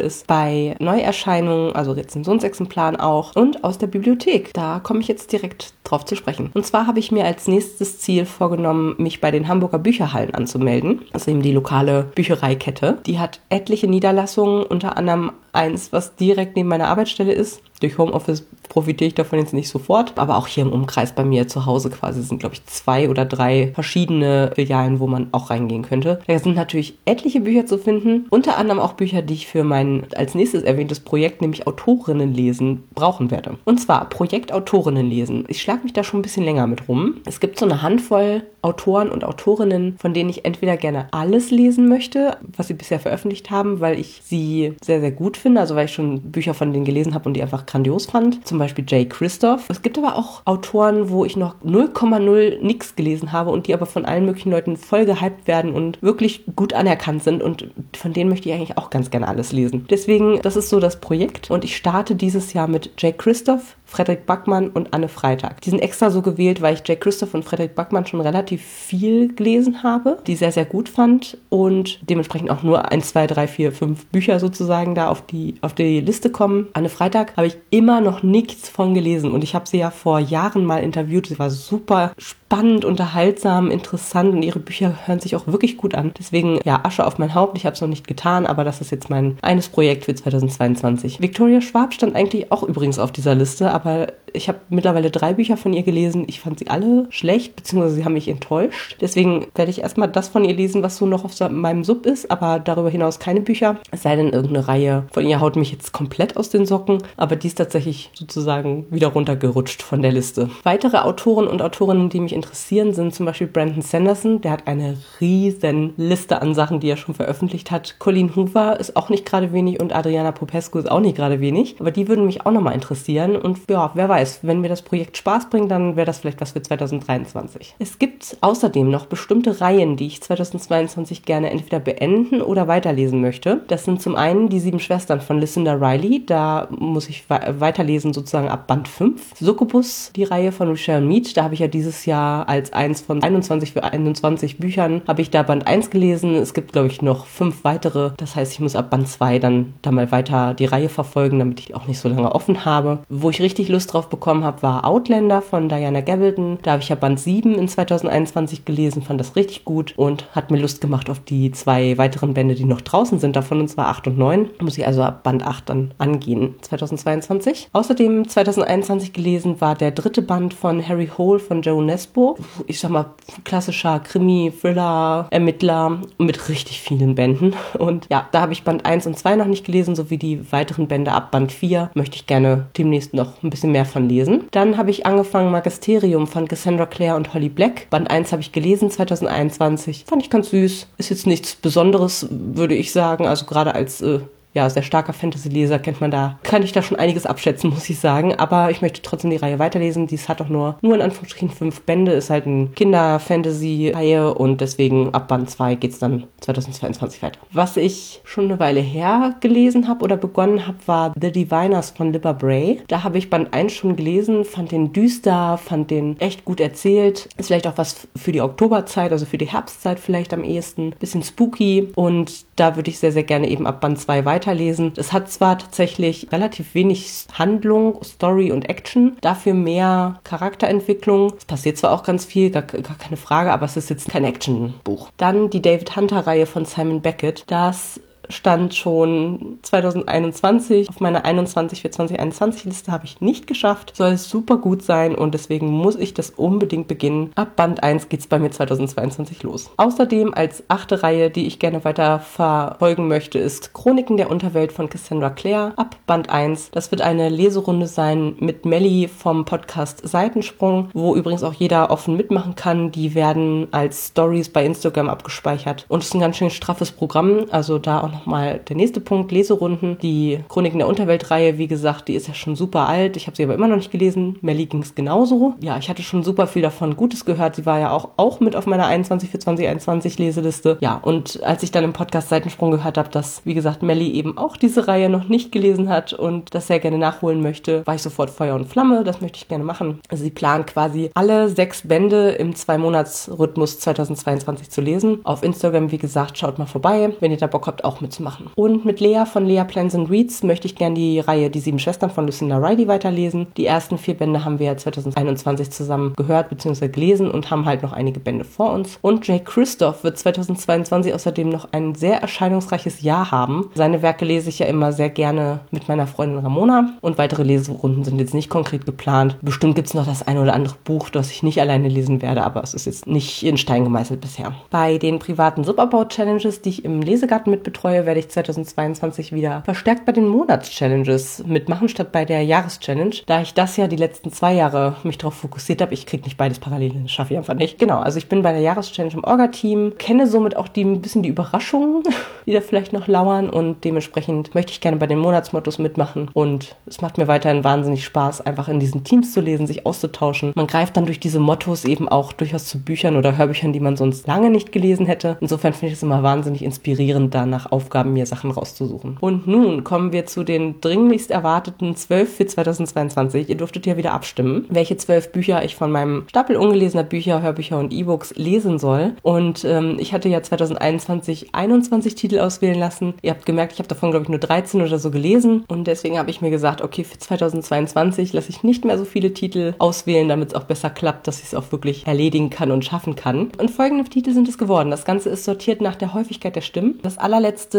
ist, bei Neuerscheinungen, also Rezensionsexemplaren auch und aus der Bibliothek. Da komme ich jetzt direkt drauf zu sprechen. Und zwar habe ich mir als nächstes Ziel vorgenommen, mich bei den Hamburger Bücherhallen anzumelden. Das ist eben die lokale Büchereikette. Die hat etliche Niederlassungen, unter anderem eins, was direkt neben meiner Arbeitsstelle ist. Durch Homeoffice profitiere ich davon jetzt nicht sofort, aber auch hier im Umkreis bei mir zu Hause quasi sind, glaube ich, zwei oder drei verschiedene Filialen, wo man auch reingehen könnte. Da sind natürlich etliche Bücher zu finden, unter anderem auch Bücher, die ich für mein als nächstes erwähntes Projekt, nämlich Autorinnen lesen, brauchen werde. Und zwar Projekt Autorinnen lesen. Ich schlage mich da schon ein bisschen länger mit rum. Es gibt so eine Handvoll Autoren und Autorinnen, von denen ich entweder gerne alles lesen möchte, was sie bisher veröffentlicht haben, weil ich sie sehr, sehr gut finde, also weil ich schon Bücher von denen gelesen habe und die einfach grandios fand. Zum Beispiel Jay Christoph. Es gibt aber auch Autoren, wo ich noch 0,0 nix gelesen habe und die aber von allen möglichen Leuten voll gehypt werden und wirklich gut anerkannt sind und von denen möchte ich eigentlich auch ganz gerne alles lesen. Deswegen, das ist so das Projekt und ich starte dieses Jahr mit Jay Christoph, Frederik Backmann und Anne Freitag. Die sind extra so gewählt, weil ich Jay Christoph und Frederik Backmann schon relativ viel gelesen habe, die sehr, sehr gut fand und dementsprechend auch nur 1, 2, 3, 4, 5 Bücher sozusagen da auf die, auf die Liste kommen. Anne Freitag habe ich immer noch nichts von gelesen und ich habe sie ja vor Jahren mal interviewt. Sie war super spannend, unterhaltsam, interessant und ihre Bücher hören sich auch wirklich gut an. Deswegen, ja, Asche auf mein Haupt. Ich habe es noch nicht getan, aber das ist jetzt mein eines Projekt für 2022. Victoria Schwab stand eigentlich auch übrigens auf dieser Liste, aber ich habe mittlerweile drei Bücher von ihr gelesen. Ich fand sie alle schlecht, beziehungsweise sie haben mich enttäuscht. Deswegen werde ich erstmal das von ihr lesen, was so noch auf meinem Sub ist, aber darüber hinaus keine Bücher. Es sei denn, irgendeine Reihe von ihr haut mich jetzt komplett aus den Socken, aber die ist tatsächlich sozusagen wieder runtergerutscht von der Liste. Weitere Autoren und Autorinnen, die mich interessieren, sind zum Beispiel Brandon Sanderson. Der hat eine riesen Liste an Sachen, die er schon veröffentlicht hat. Colleen Hoover ist auch nicht gerade wenig und Adriana Popescu ist auch nicht gerade wenig. Aber die würden mich auch nochmal interessieren. Und ja, wer weiß, wenn mir das Projekt Spaß bringt, dann wäre das vielleicht was für 2023. Es gibt außerdem noch bestimmte Reihen, die ich 2022 gerne entweder beenden oder weiterlesen möchte. Das sind zum einen die sieben Schwestern von Lucinda Riley. Da muss ich weiterlesen sozusagen ab Band 5. Succubus, die Reihe von Michelle Mead. Da habe ich ja dieses Jahr als eins von 21 für 21 Büchern habe ich da Band 1 gelesen. Es gibt, glaube ich, noch fünf weitere. Das heißt, ich muss ab Band 2 dann da mal weiter die Reihe verfolgen, damit ich auch nicht so lange offen habe. Wo ich richtig Lust drauf bekomme, bekommen habe, war Outlander von Diana Gabaldon. Da habe ich ja Band 7 in 2021 gelesen, fand das richtig gut und hat mir Lust gemacht auf die zwei weiteren Bände, die noch draußen sind davon, und zwar 8 und 9. Muss ich also ab Band 8 dann angehen, 2022. Außerdem 2021 gelesen war der dritte Band von Harry Hole von Joe Nesbo. Ich sag mal, klassischer Krimi, Thriller, Ermittler mit richtig vielen Bänden. Und ja, da habe ich Band 1 und 2 noch nicht gelesen, sowie die weiteren Bände ab Band 4 möchte ich gerne demnächst noch ein bisschen mehr von lesen. Dann habe ich angefangen Magisterium von Cassandra Clare und Holly Black. Band 1 habe ich gelesen 2021. Fand ich ganz süß. Ist jetzt nichts Besonderes, würde ich sagen. Also gerade als äh, ja, sehr starker Fantasy-Leser kennt man da, kann ich da schon einiges abschätzen, muss ich sagen. Aber ich möchte trotzdem die Reihe weiterlesen. Dies hat doch nur, nur in Anführungsstrichen fünf Bände, ist halt eine Kinder-Fantasy-Reihe und deswegen ab Band 2 geht es dann 2022 weiter. Was ich schon eine Weile her gelesen habe oder begonnen habe, war The Diviners von Libba Bray. Da habe ich Band 1 schon gelesen, fand den düster, fand den echt gut erzählt. Ist vielleicht auch was für die Oktoberzeit, also für die Herbstzeit vielleicht am ehesten. Bisschen spooky und da würde ich sehr, sehr gerne eben ab Band 2 weiter weiterlesen. Es hat zwar tatsächlich relativ wenig Handlung, Story und Action, dafür mehr Charakterentwicklung. Es passiert zwar auch ganz viel, gar, gar keine Frage, aber es ist jetzt kein Actionbuch. Dann die David Hunter-Reihe von Simon Beckett. Das stand schon 2021 auf meiner 21 für 2021 Liste habe ich nicht geschafft. Soll es super gut sein und deswegen muss ich das unbedingt beginnen. Ab Band 1 geht es bei mir 2022 los. Außerdem als achte Reihe, die ich gerne weiter verfolgen möchte, ist Chroniken der Unterwelt von Cassandra Clare ab Band 1. Das wird eine Leserunde sein mit Melly vom Podcast Seitensprung, wo übrigens auch jeder offen mitmachen kann. Die werden als Stories bei Instagram abgespeichert und es ist ein ganz schön straffes Programm, also da auch nochmal der nächste Punkt, Leserunden. Die Chroniken der Unterweltreihe, wie gesagt, die ist ja schon super alt. Ich habe sie aber immer noch nicht gelesen. Melly ging es genauso. Ja, ich hatte schon super viel davon Gutes gehört. Sie war ja auch, auch mit auf meiner 21 für 2021 Leseliste. Ja, und als ich dann im Podcast Seitensprung gehört habe, dass, wie gesagt, Melly eben auch diese Reihe noch nicht gelesen hat und das sehr gerne nachholen möchte, war ich sofort Feuer und Flamme. Das möchte ich gerne machen. Also sie plant quasi alle sechs Bände im Zwei-Monats-Rhythmus 2022 zu lesen. Auf Instagram, wie gesagt, schaut mal vorbei. Wenn ihr da Bock habt, auch mit mitzumachen. Und mit Lea von Lea Plans and Reads möchte ich gerne die Reihe Die sieben Schwestern von Lucinda Riley weiterlesen. Die ersten vier Bände haben wir 2021 zusammen gehört bzw. gelesen und haben halt noch einige Bände vor uns. Und Jake Christoph wird 2022 außerdem noch ein sehr erscheinungsreiches Jahr haben. Seine Werke lese ich ja immer sehr gerne mit meiner Freundin Ramona und weitere Leserunden sind jetzt nicht konkret geplant. Bestimmt gibt es noch das eine oder andere Buch, das ich nicht alleine lesen werde, aber es ist jetzt nicht in Stein gemeißelt bisher. Bei den privaten Subabbau-Challenges, die ich im Lesegarten mitbetreue, werde ich 2022 wieder verstärkt bei den Monats-Challenges mitmachen, statt bei der Jahres-Challenge, da ich das ja die letzten zwei Jahre mich darauf fokussiert habe. Ich kriege nicht beides parallel, das schaffe ich einfach nicht. Genau, also ich bin bei der Jahres-Challenge im Orga-Team, kenne somit auch die, ein bisschen die Überraschungen, die da vielleicht noch lauern und dementsprechend möchte ich gerne bei den Monatsmottos mitmachen und es macht mir weiterhin wahnsinnig Spaß, einfach in diesen Teams zu lesen, sich auszutauschen. Man greift dann durch diese Mottos eben auch durchaus zu Büchern oder Hörbüchern, die man sonst lange nicht gelesen hätte. Insofern finde ich es immer wahnsinnig inspirierend, da nach Aufgaben mir Sachen rauszusuchen. Und nun kommen wir zu den dringlichst erwarteten zwölf für 2022. Ihr durftet ja wieder abstimmen, welche zwölf Bücher ich von meinem Stapel ungelesener Bücher, Hörbücher und E-Books lesen soll. Und ähm, ich hatte ja 2021 21 Titel auswählen lassen. Ihr habt gemerkt, ich habe davon, glaube ich, nur 13 oder so gelesen. Und deswegen habe ich mir gesagt, okay, für 2022 lasse ich nicht mehr so viele Titel auswählen, damit es auch besser klappt, dass ich es auch wirklich erledigen kann und schaffen kann. Und folgende Titel sind es geworden. Das Ganze ist sortiert nach der Häufigkeit der Stimmen. Das allerletzte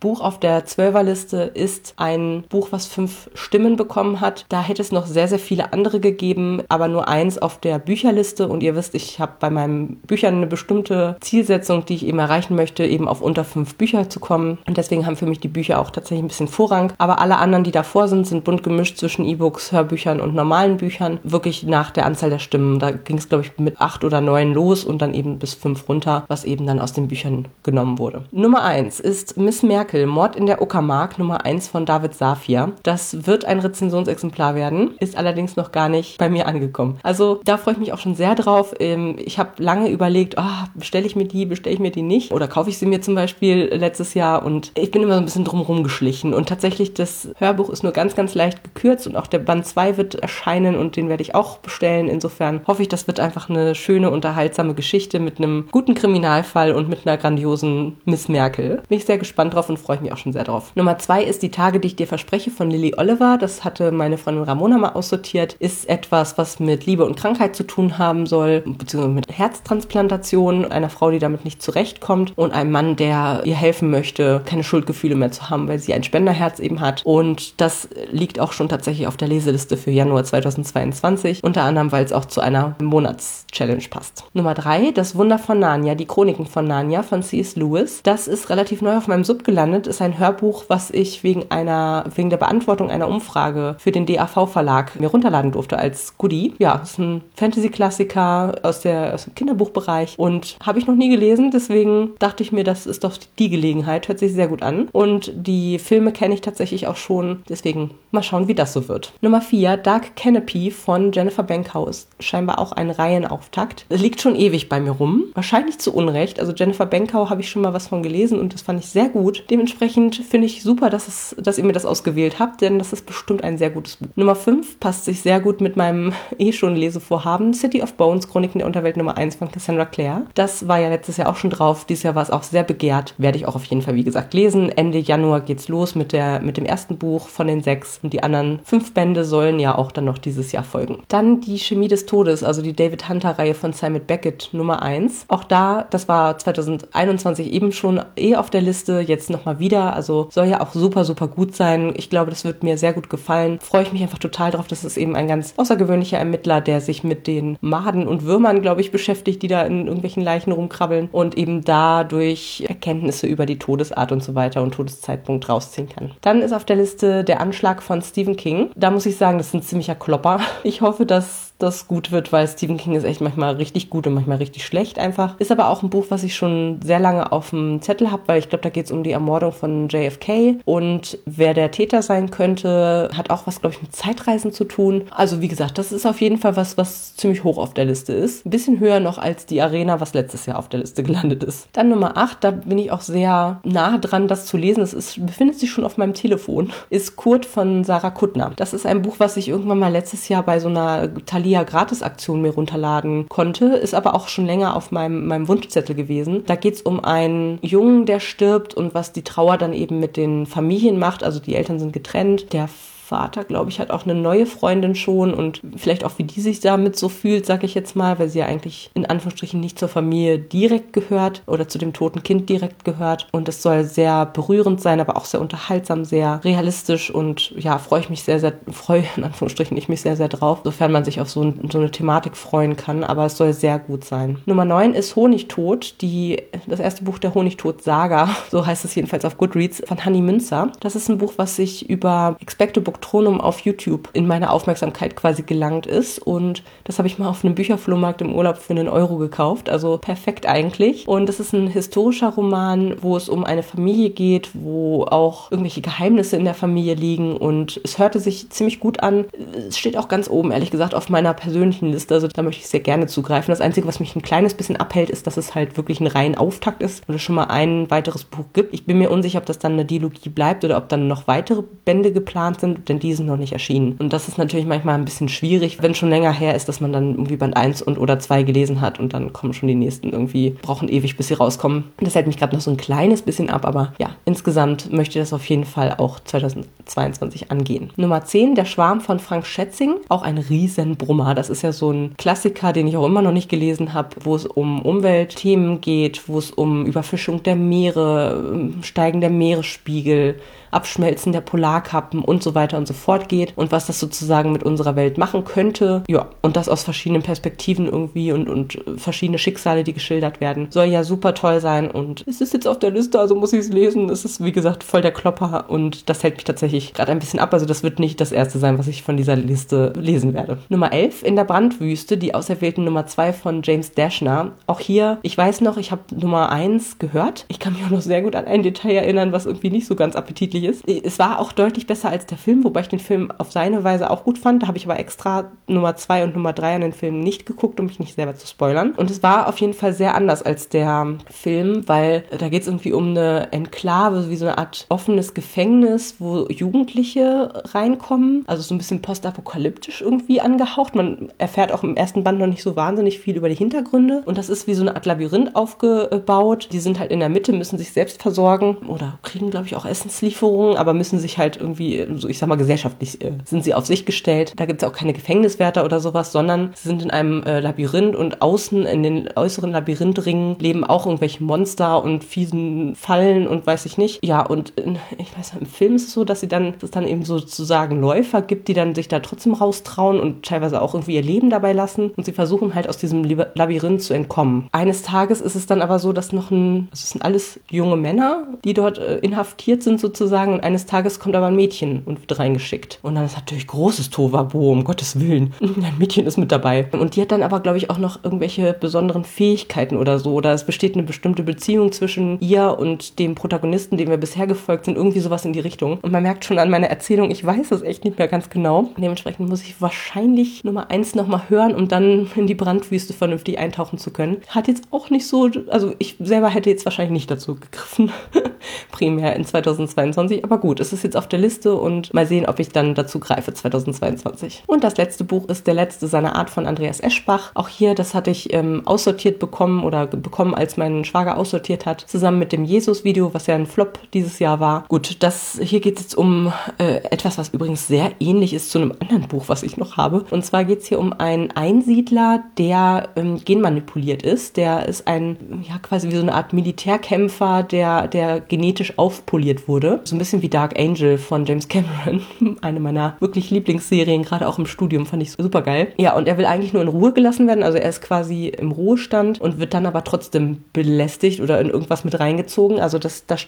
Buch auf der Zwölferliste ist ein Buch, was fünf Stimmen bekommen hat. Da hätte es noch sehr, sehr viele andere gegeben, aber nur eins auf der Bücherliste. Und ihr wisst, ich habe bei meinen Büchern eine bestimmte Zielsetzung, die ich eben erreichen möchte, eben auf unter fünf Bücher zu kommen. Und deswegen haben für mich die Bücher auch tatsächlich ein bisschen Vorrang. Aber alle anderen, die davor sind, sind bunt gemischt zwischen E-Books, Hörbüchern und normalen Büchern. Wirklich nach der Anzahl der Stimmen. Da ging es, glaube ich, mit acht oder neun los und dann eben bis fünf runter, was eben dann aus den Büchern genommen wurde. Nummer eins ist Miss Merkel, Mord in der Uckermark, Nummer eins von David Safir. Das wird ein Rezensionsexemplar werden, ist allerdings noch gar nicht bei mir angekommen. Also da freue ich mich auch schon sehr drauf. Ähm, ich habe lange überlegt, oh, bestelle ich mir die, bestelle ich mir die nicht oder kaufe ich sie mir zum Beispiel letztes Jahr und ich bin immer so ein bisschen drumherum geschlichen und tatsächlich das Hörbuch ist nur ganz, ganz leicht gekürzt und auch der Band 2 wird erscheinen und den werde ich auch bestellen. Insofern hoffe ich, das wird einfach eine schöne, unterhaltsame Geschichte mit einem guten Kriminalfall und mit einer grandiosen Miss Merkel. Bin ich sehr gespannt drauf und freue mich auch schon sehr drauf. Nummer zwei ist Die Tage, die ich dir verspreche von Lily Oliver. Das hatte meine Freundin Ramona mal aussortiert. Ist etwas, was mit Liebe und Krankheit zu tun haben soll, beziehungsweise mit Herztransplantation, einer Frau, die damit nicht zurechtkommt und einem Mann, der ihr helfen möchte, keine Schuldgefühle mehr zu haben, weil sie ein Spenderherz eben hat. Und das liegt auch schon tatsächlich auf der Leseliste für Januar 2022, unter anderem, weil es auch zu einer Monatschallenge passt. Nummer drei, Das Wunder von Narnia, die Chroniken von Narnia von C.S. Lewis. Das ist relativ neu auf meinem Sub gelandet, ist ein Hörbuch, was ich wegen einer, wegen der Beantwortung einer Umfrage für den DAV-Verlag mir runterladen durfte als Goodie. Ja, ist ein Fantasy-Klassiker aus, aus dem Kinderbuchbereich und habe ich noch nie gelesen, deswegen dachte ich mir, das ist doch die Gelegenheit, hört sich sehr gut an. Und die Filme kenne ich tatsächlich auch schon, deswegen mal schauen, wie das so wird. Nummer vier, Dark Canopy von Jennifer Bankhaus. Scheinbar auch ein Reihenauftakt. Liegt schon ewig bei mir rum. Wahrscheinlich zu Unrecht. Also Jennifer Bankau habe ich schon mal was von gelesen und das fand ich sehr gut. Dementsprechend finde ich super, dass, es, dass ihr mir das ausgewählt habt, denn das ist bestimmt ein sehr gutes Buch. Nummer 5 passt sich sehr gut mit meinem eh schon Lesevorhaben. City of Bones, Chroniken der Unterwelt Nummer 1 von Cassandra Clare. Das war ja letztes Jahr auch schon drauf. Dieses Jahr war es auch sehr begehrt. Werde ich auch auf jeden Fall, wie gesagt, lesen. Ende Januar geht's los mit, der, mit dem ersten Buch von den sechs und die anderen fünf Bände sollen ja auch dann noch dieses Jahr folgen. Dann die Chemie des Todes, also die David Hunter-Reihe von Simon Beckett Nummer 1. Auch da, das war 2021 eben schon eh auf der Liste, jetzt nochmal wieder. Also soll ja auch super, super gut sein. Ich glaube, das wird mir sehr gut gefallen. Freue ich mich einfach total drauf. Das ist eben ein ganz außergewöhnlicher Ermittler, der sich mit den Maden und Würmern, glaube ich, beschäftigt, die da in irgendwelchen Leichen rumkrabbeln und eben dadurch Erkenntnisse über die Todesart und so weiter und Todeszeitpunkt rausziehen kann. Dann ist auf der Liste der Anschlag von Stephen King. Da muss ich sagen, das ist ein ziemlicher Klopper. Ich hoffe, dass das gut wird, weil Stephen King ist echt manchmal richtig gut und manchmal richtig schlecht einfach. Ist aber auch ein Buch, was ich schon sehr lange auf dem Zettel habe, weil ich glaube, da geht es um die Ermordung von JFK und wer der Täter sein könnte, hat auch was, glaube ich, mit Zeitreisen zu tun. Also wie gesagt, das ist auf jeden Fall was, was ziemlich hoch auf der Liste ist. Ein bisschen höher noch als die Arena, was letztes Jahr auf der Liste gelandet ist. Dann Nummer 8, da bin ich auch sehr nah dran, das zu lesen. Das ist, befindet sich schon auf meinem Telefon. Ist Kurt von Sarah Kuttner. Das ist ein Buch, was ich irgendwann mal letztes Jahr bei so einer Thalia Thalia Gratis-Aktion mir runterladen konnte, ist aber auch schon länger auf meinem, meinem Wunschzettel gewesen. Da geht es um einen Jungen, der stirbt und was die Trauer dann eben mit den Familien macht. Also die Eltern sind getrennt. Der Vater, glaube ich, hat auch eine neue Freundin schon und vielleicht auch, wie die sich damit so fühlt, sage ich jetzt mal, weil sie ja eigentlich in Anführungsstrichen nicht zur Familie direkt gehört oder zu dem toten Kind direkt gehört. Und es soll sehr berührend sein, aber auch sehr unterhaltsam, sehr realistisch und ja, freue ich mich sehr, sehr, freue in Anführungsstrichen ich mich sehr, sehr drauf, sofern man sich auf so, so eine Thematik freuen kann, aber es soll sehr gut sein. Nummer 9 ist Honigtod, die, das erste Buch der Honigtod-Saga, so heißt es jedenfalls auf Goodreads, von Hanni Münzer. Das ist ein Buch, was sich über Expecto Book Boktronum auf YouTube in meine Aufmerksamkeit quasi gelangt ist. Und das habe ich mal auf einem Bücherflohmarkt im Urlaub für einen Euro gekauft. Also perfekt eigentlich. Und das ist ein historischer Roman, wo es um eine Familie geht, wo auch irgendwelche Geheimnisse in der Familie liegen. Und es hörte sich ziemlich gut an. Es steht auch ganz oben, ehrlich gesagt, auf meiner persönlichen Liste. Also da möchte ich sehr gerne zugreifen. Das Einzige, was mich ein kleines bisschen abhält, ist, dass es halt wirklich ein rein Auftakt ist und es schon mal ein weiteres Buch gibt. Ich bin mir unsicher, ob das dann eine Dialogie bleibt oder ob dann noch weitere Bände geplant sind denn die sind noch nicht erschienen. Und das ist natürlich manchmal ein bisschen schwierig, wenn schon länger her ist, dass man dann irgendwie Band 1 und oder 2 gelesen hat und dann kommen schon die nächsten irgendwie, brauchen ewig, bis sie rauskommen. Das hält mich gerade noch so ein kleines bisschen ab, aber ja, insgesamt möchte ich das auf jeden Fall auch 2022 angehen. Nummer 10, Der Schwarm von Frank Schätzing, auch ein Riesenbrummer. Das ist ja so ein Klassiker, den ich auch immer noch nicht gelesen habe, wo es um Umweltthemen geht, wo es um Überfischung der Meere, Steigen der Meeresspiegel, Abschmelzen der Polarkappen und so weiter und so fort geht und was das sozusagen mit unserer Welt machen könnte. Ja, und das aus verschiedenen Perspektiven irgendwie und, und verschiedene Schicksale, die geschildert werden. Soll ja super toll sein und es ist jetzt auf der Liste, also muss ich es lesen. Es ist, wie gesagt, voll der Klopper und das hält mich tatsächlich gerade ein bisschen ab. Also das wird nicht das erste sein, was ich von dieser Liste lesen werde. Nummer 11 in der Brandwüste, die auserwählten Nummer 2 von James Dashner. Auch hier, ich weiß noch, ich habe Nummer 1 gehört. Ich kann mich auch noch sehr gut an ein Detail erinnern, was irgendwie nicht so ganz appetitlich ist. Es war auch deutlich besser als der Film, wobei ich den Film auf seine Weise auch gut fand. Da habe ich aber extra Nummer 2 und Nummer 3 an den Film nicht geguckt, um mich nicht selber zu spoilern. Und es war auf jeden Fall sehr anders als der Film, weil da geht es irgendwie um eine Enklave, wie so eine Art offenes Gefängnis, wo Jugendliche reinkommen. Also so ein bisschen postapokalyptisch irgendwie angehaucht. Man erfährt auch im ersten Band noch nicht so wahnsinnig viel über die Hintergründe. Und das ist wie so eine Art Labyrinth aufgebaut. Die sind halt in der Mitte, müssen sich selbst versorgen oder kriegen, glaube ich, auch Essenslieferungen Erfahrungen, aber müssen sich halt irgendwie, so ich sag mal, gesellschaftlich äh, sind sie auf sich gestellt. Da gibt es auch keine Gefängniswärter oder sowas, sondern sie sind in einem äh, Labyrinth und außen in den äußeren Labyrinthringen leben auch irgendwelche Monster und fiesen Fallen und weiß ich nicht. Ja, und in, ich weiß, im Film ist es so, dass sie dann, dass es dann eben sozusagen Läufer gibt, die dann sich da trotzdem raustrauen und teilweise auch irgendwie ihr Leben dabei lassen und sie versuchen halt aus diesem Labyrinth zu entkommen. Eines Tages ist es dann aber so, dass noch ein, also es sind alles junge Männer, die dort äh, inhaftiert sind sozusagen sagen und eines Tages kommt aber ein Mädchen und wird reingeschickt. Und dann ist natürlich großes Tovabo, um Gottes Willen. Ein Mädchen ist mit dabei. Und die hat dann aber, glaube ich, auch noch irgendwelche besonderen Fähigkeiten oder so. Oder es besteht eine bestimmte Beziehung zwischen ihr und dem Protagonisten, dem wir bisher gefolgt sind. Irgendwie sowas in die Richtung. Und man merkt schon an meiner Erzählung, ich weiß es echt nicht mehr ganz genau. Dementsprechend muss ich wahrscheinlich Nummer eins nochmal hören, um dann in die Brandwüste vernünftig eintauchen zu können. Hat jetzt auch nicht so, also ich selber hätte jetzt wahrscheinlich nicht dazu gegriffen. Primär in 2022 2022. Aber gut, es ist jetzt auf der Liste und mal sehen, ob ich dann dazu greife 2022. Und das letzte Buch ist Der letzte seiner Art von Andreas Eschbach. Auch hier, das hatte ich ähm, aussortiert bekommen oder bekommen, als mein Schwager aussortiert hat, zusammen mit dem Jesus-Video, was ja ein Flop dieses Jahr war. Gut, das hier geht es jetzt um äh, etwas, was übrigens sehr ähnlich ist zu einem anderen Buch, was ich noch habe. Und zwar geht es hier um einen Einsiedler, der ähm, genmanipuliert ist. Der ist ein, ja, quasi wie so eine Art Militärkämpfer, der, der genetisch aufpoliert wurde. So ein bisschen wie Dark Angel von James Cameron. Eine meiner wirklich Lieblingsserien, gerade auch im Studium, fand ich super geil. Ja, und er will eigentlich nur in Ruhe gelassen werden. Also er ist quasi im Ruhestand und wird dann aber trotzdem belästigt oder in irgendwas mit reingezogen. Also das, das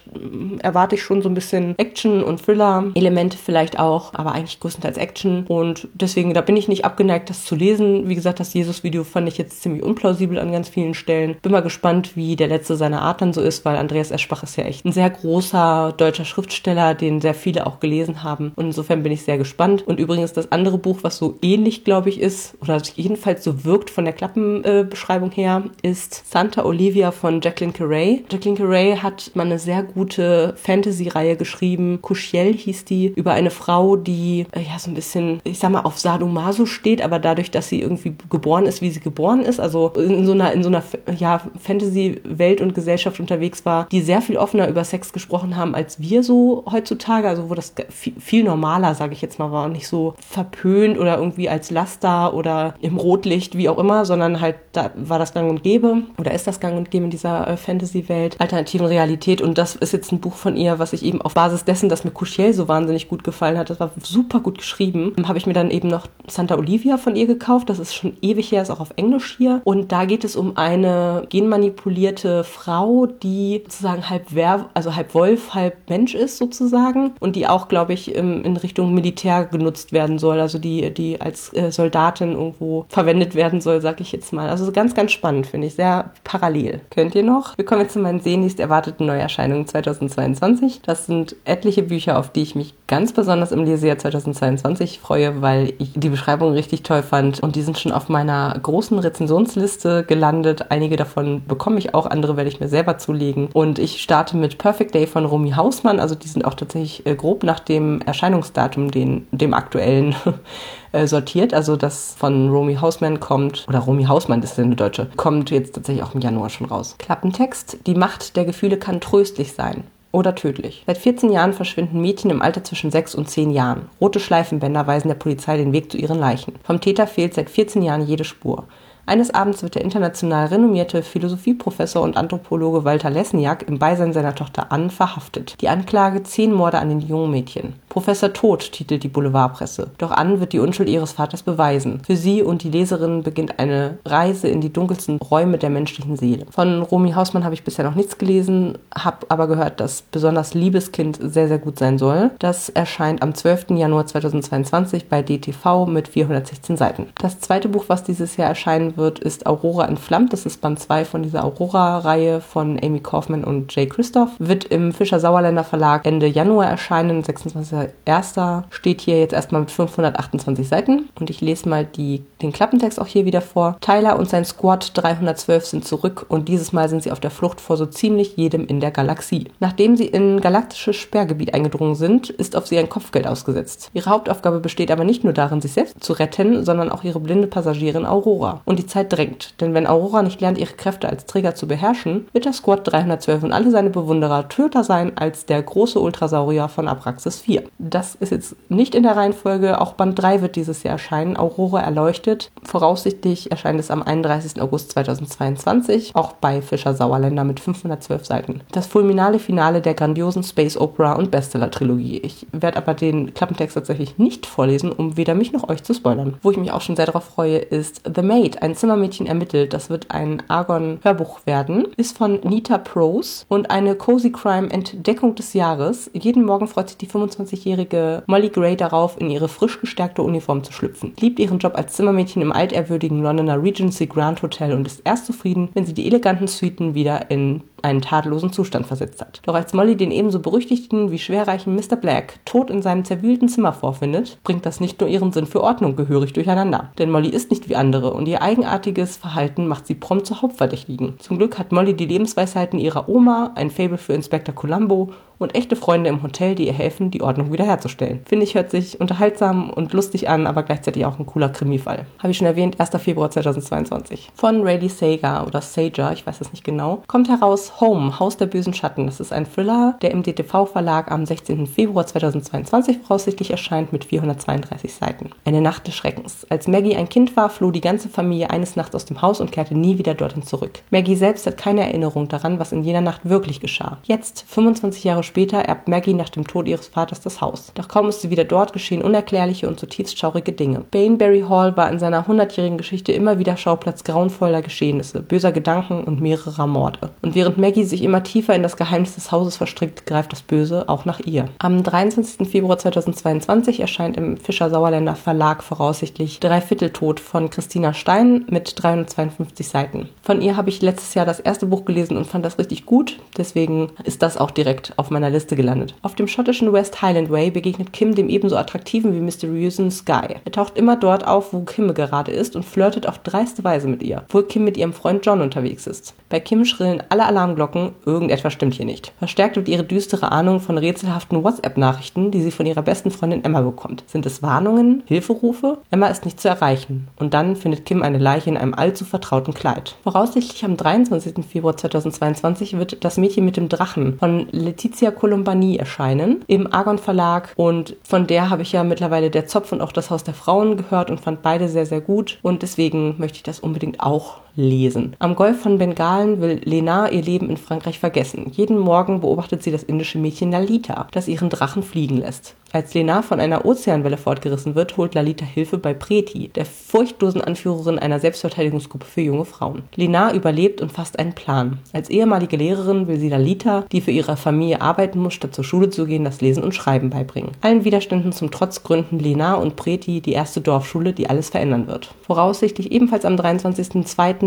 erwarte ich schon so ein bisschen Action und Thriller-Elemente vielleicht auch, aber eigentlich größtenteils Action. Und deswegen, da bin ich nicht abgeneigt, das zu lesen. Wie gesagt, das Jesus-Video fand ich jetzt ziemlich unplausibel an ganz vielen Stellen. Bin mal gespannt, wie der letzte seiner Art dann so ist, weil Andreas Eschbach ist ja echt ein sehr großer deutscher Schriftsteller, den sehr viele auch gelesen haben. Und insofern bin ich sehr gespannt. Und übrigens das andere Buch, was so ähnlich, glaube ich, ist, oder jedenfalls so wirkt von der Klappenbeschreibung her, ist Santa Olivia von Jacqueline Carey. Jacqueline Carey hat mal eine sehr gute Fantasy-Reihe geschrieben. Kushiel hieß die, über eine Frau, die äh, ja so ein bisschen, ich sag mal, auf Sadomaso steht, aber dadurch, dass sie irgendwie geboren ist, wie sie geboren ist, also in so einer, in so einer ja, Fantasy-Welt und Gesellschaft unterwegs war, die sehr viel offener über Sex gesprochen haben als wir so heutzutage, also wo das viel normaler, sage ich jetzt mal, war und nicht so verpönt oder irgendwie als Laster oder im Rotlicht, wie auch immer, sondern halt da war das Gang und Gäbe oder ist das Gang und Gäbe in dieser äh, Fantasy-Welt, alternativen Realität und das ist jetzt ein Buch von ihr, was ich eben auf Basis dessen, dass mir Couchiel so wahnsinnig gut gefallen hat, das war super gut geschrieben, habe ich mir dann eben noch Santa Olivia von ihr gekauft, das ist schon ewig her, ist auch auf Englisch hier. Und da geht es um eine genmanipulierte Frau, die sozusagen halb Werf, also halb Wolf, halb Mensch ist sozusagen und die auch, glaube ich, in Richtung Militär genutzt werden soll, also die, die als äh, Soldatin irgendwo verwendet werden soll, sag ich jetzt mal. Also ganz, ganz spannend, finde ich, sehr parallel. Könnt ihr noch? Wir kommen jetzt zu meinen sehnlichst erwarteten Neuerscheinungen 2022. Das sind etliche Bücher, auf die ich mich ganz besonders im Lesejahr 2022 freue, weil ich die Beschreibung richtig toll fand und die sind schon auf meiner großen Rezensionsliste gelandet. Einige davon bekomme ich auch, andere werde ich mir selber zulegen. Und ich starte mit Perfect Day von Romy Hausmann. Also die sind auch tatsächlich äh, grob nach dem Erscheinungsdatum, den, dem aktuellen, äh, sortiert. Also das von Romy Hausmann kommt, oder Romy Hausmann ist eine Deutsche, kommt jetzt tatsächlich auch im Januar schon raus. Klappentext. Die Macht der Gefühle kann tröstlich sein oder tödlich. Seit 14 Jahren verschwinden Mädchen im Alter zwischen 6 und 10 Jahren. Rote Schleifenbänder weisen der Polizei den Weg zu ihren Leichen. Vom Täter fehlt seit 14 Jahren jede Spur. Eines Abends wird der international renommierte Philosophieprofessor und Anthropologe Walter Lesniak im Beisein seiner Tochter Anne verhaftet. Die Anklage zehn Morde an den jungen Mädchen. Professor Tod titelt die Boulevardpresse. Doch Anne wird die Unschuld ihres Vaters beweisen. Für sie und die Leserinnen beginnt eine Reise in die dunkelsten Räume der menschlichen Seele. Von Romy Hausmann habe ich bisher noch nichts gelesen, habe aber gehört, dass besonders Liebeskind sehr, sehr gut sein soll. Das erscheint am 12. Januar 2022 bei DTV mit 416 Seiten. Das zweite Buch, was dieses Jahr erscheinen wird, ist Aurora entflammt. Das ist Band 2 von dieser Aurora-Reihe von Amy Kaufman und Jay Christoph. Wird im Fischer-Sauerländer Verlag Ende Januar erscheinen. 26.01. steht hier jetzt erstmal mit 528 Seiten. Und ich lese mal die, den Klappentext auch hier wieder vor. Tyler und sein Squad 312 sind zurück und dieses Mal sind sie auf der Flucht vor so ziemlich jedem in der Galaxie. Nachdem sie in galaktisches Sperrgebiet eingedrungen sind, ist auf sie ein Kopfgeld ausgesetzt. Ihre Hauptaufgabe besteht aber nicht nur darin, sich selbst zu retten, sondern auch ihre blinde Passagierin Aurora. Und die Zeit drängt, denn wenn Aurora nicht lernt, ihre Kräfte als Träger zu beherrschen, wird der Squad 312 und alle seine Bewunderer töter sein als der große Ultrasaurier von Abraxas 4. Das ist jetzt nicht in der Reihenfolge, auch Band 3 wird dieses Jahr erscheinen, Aurora erleuchtet. Voraussichtlich erscheint es am 31. August 2022, auch bei Fischer Sauerländer mit 512 Seiten. Das fulminale Finale der grandiosen Space Opera und Bestseller-Trilogie. Ich werde aber den Klappentext tatsächlich nicht vorlesen, um weder mich noch euch zu spoilern. Wo ich mich auch schon sehr darauf freue, ist The Maid, ein Zimmermädchen ermittelt. Das wird ein Argon-Hörbuch werden. Ist von Nita Prose und eine Cozy Crime Entdeckung des Jahres. Jeden Morgen freut sich die 25-jährige Molly Gray darauf, in ihre frisch gestärkte Uniform zu schlüpfen. Liebt ihren Job als Zimmermädchen im altehrwürdigen Londoner Regency Grand Hotel und ist erst zufrieden, wenn sie die eleganten Suiten wieder in einen tadellosen Zustand versetzt hat. Doch als Molly den ebenso berüchtigten wie schwerreichen Mr. Black tot in seinem zerwühlten Zimmer vorfindet, bringt das nicht nur ihren Sinn für Ordnung gehörig durcheinander. Denn Molly ist nicht wie andere und ihr eigenartiges Verhalten macht sie prompt zur Hauptverdächtigen. Zum Glück hat Molly die Lebensweisheiten ihrer Oma, ein Fable für Inspektor Columbo und echte Freunde im Hotel, die ihr helfen, die Ordnung wiederherzustellen. Finde ich, hört sich unterhaltsam und lustig an, aber gleichzeitig auch ein cooler Krimifall. Habe ich schon erwähnt, 1. Februar 2022. Von Rayleigh Sager oder Sager, ich weiß es nicht genau, kommt heraus Home, Haus der bösen Schatten. Das ist ein Thriller, der im DTV-Verlag am 16. Februar 2022 voraussichtlich erscheint mit 432 Seiten. Eine Nacht des Schreckens. Als Maggie ein Kind war, floh die ganze Familie eines Nachts aus dem Haus und kehrte nie wieder dorthin zurück. Maggie selbst hat keine Erinnerung daran, was in jener Nacht wirklich geschah. Jetzt, 25 Jahre später erbt Maggie nach dem Tod ihres Vaters das Haus. Doch kaum ist sie wieder dort, geschehen unerklärliche und zutiefst schaurige Dinge. Bainbury Hall war in seiner hundertjährigen Geschichte immer wieder Schauplatz grauenvoller Geschehnisse, böser Gedanken und mehrerer Morde. Und während Maggie sich immer tiefer in das Geheimnis des Hauses verstrickt, greift das Böse auch nach ihr. Am 23. Februar 2022 erscheint im Fischer Sauerländer Verlag voraussichtlich Dreivierteltod von Christina Stein mit 352 Seiten. Von ihr habe ich letztes Jahr das erste Buch gelesen und fand das richtig gut, deswegen ist das auch direkt auf meiner Liste gelandet. Auf dem schottischen West Highland Way begegnet Kim dem ebenso attraktiven wie mysteriösen Sky. Er taucht immer dort auf, wo Kim gerade ist und flirtet auf dreiste Weise mit ihr, obwohl Kim mit ihrem Freund John unterwegs ist. Bei Kim schrillen alle Alarmglocken, irgendetwas stimmt hier nicht. Verstärkt wird ihre düstere Ahnung von rätselhaften WhatsApp-Nachrichten, die sie von ihrer besten Freundin Emma bekommt. Sind es Warnungen, Hilferufe? Emma ist nicht zu erreichen. Und dann findet Kim eine Leiche in einem allzu vertrauten Kleid. Voraussichtlich am 23. Februar 2022 wird Das Mädchen mit dem Drachen von Letizia Colombani erscheinen im Argon Verlag. Und von der habe ich ja mittlerweile der Zopf und auch das Haus der Frauen gehört und fand beide sehr, sehr gut. Und deswegen möchte ich das unbedingt auch lesen. Am Golf von Bengalen will Lena ihr Leben in Frankreich vergessen. Jeden Morgen beobachtet sie das indische Mädchen Lalita, das ihren Drachen fliegen lässt. Als Lena von einer Ozeanwelle fortgerissen wird, holt Lalita Hilfe bei Preti, der furchtlosen Anführerin einer Selbstverteidigungsgruppe für junge Frauen. Lena überlebt und fasst einen Plan. Als ehemalige Lehrerin will sie Lalita, die für ihre Familie arbeiten muss, statt zur Schule zu gehen, das Lesen und Schreiben beibringen. Allen Widerständen zum Trotz gründen Lena und Preti die erste Dorfschule, die alles verändern wird. Voraussichtlich ebenfalls am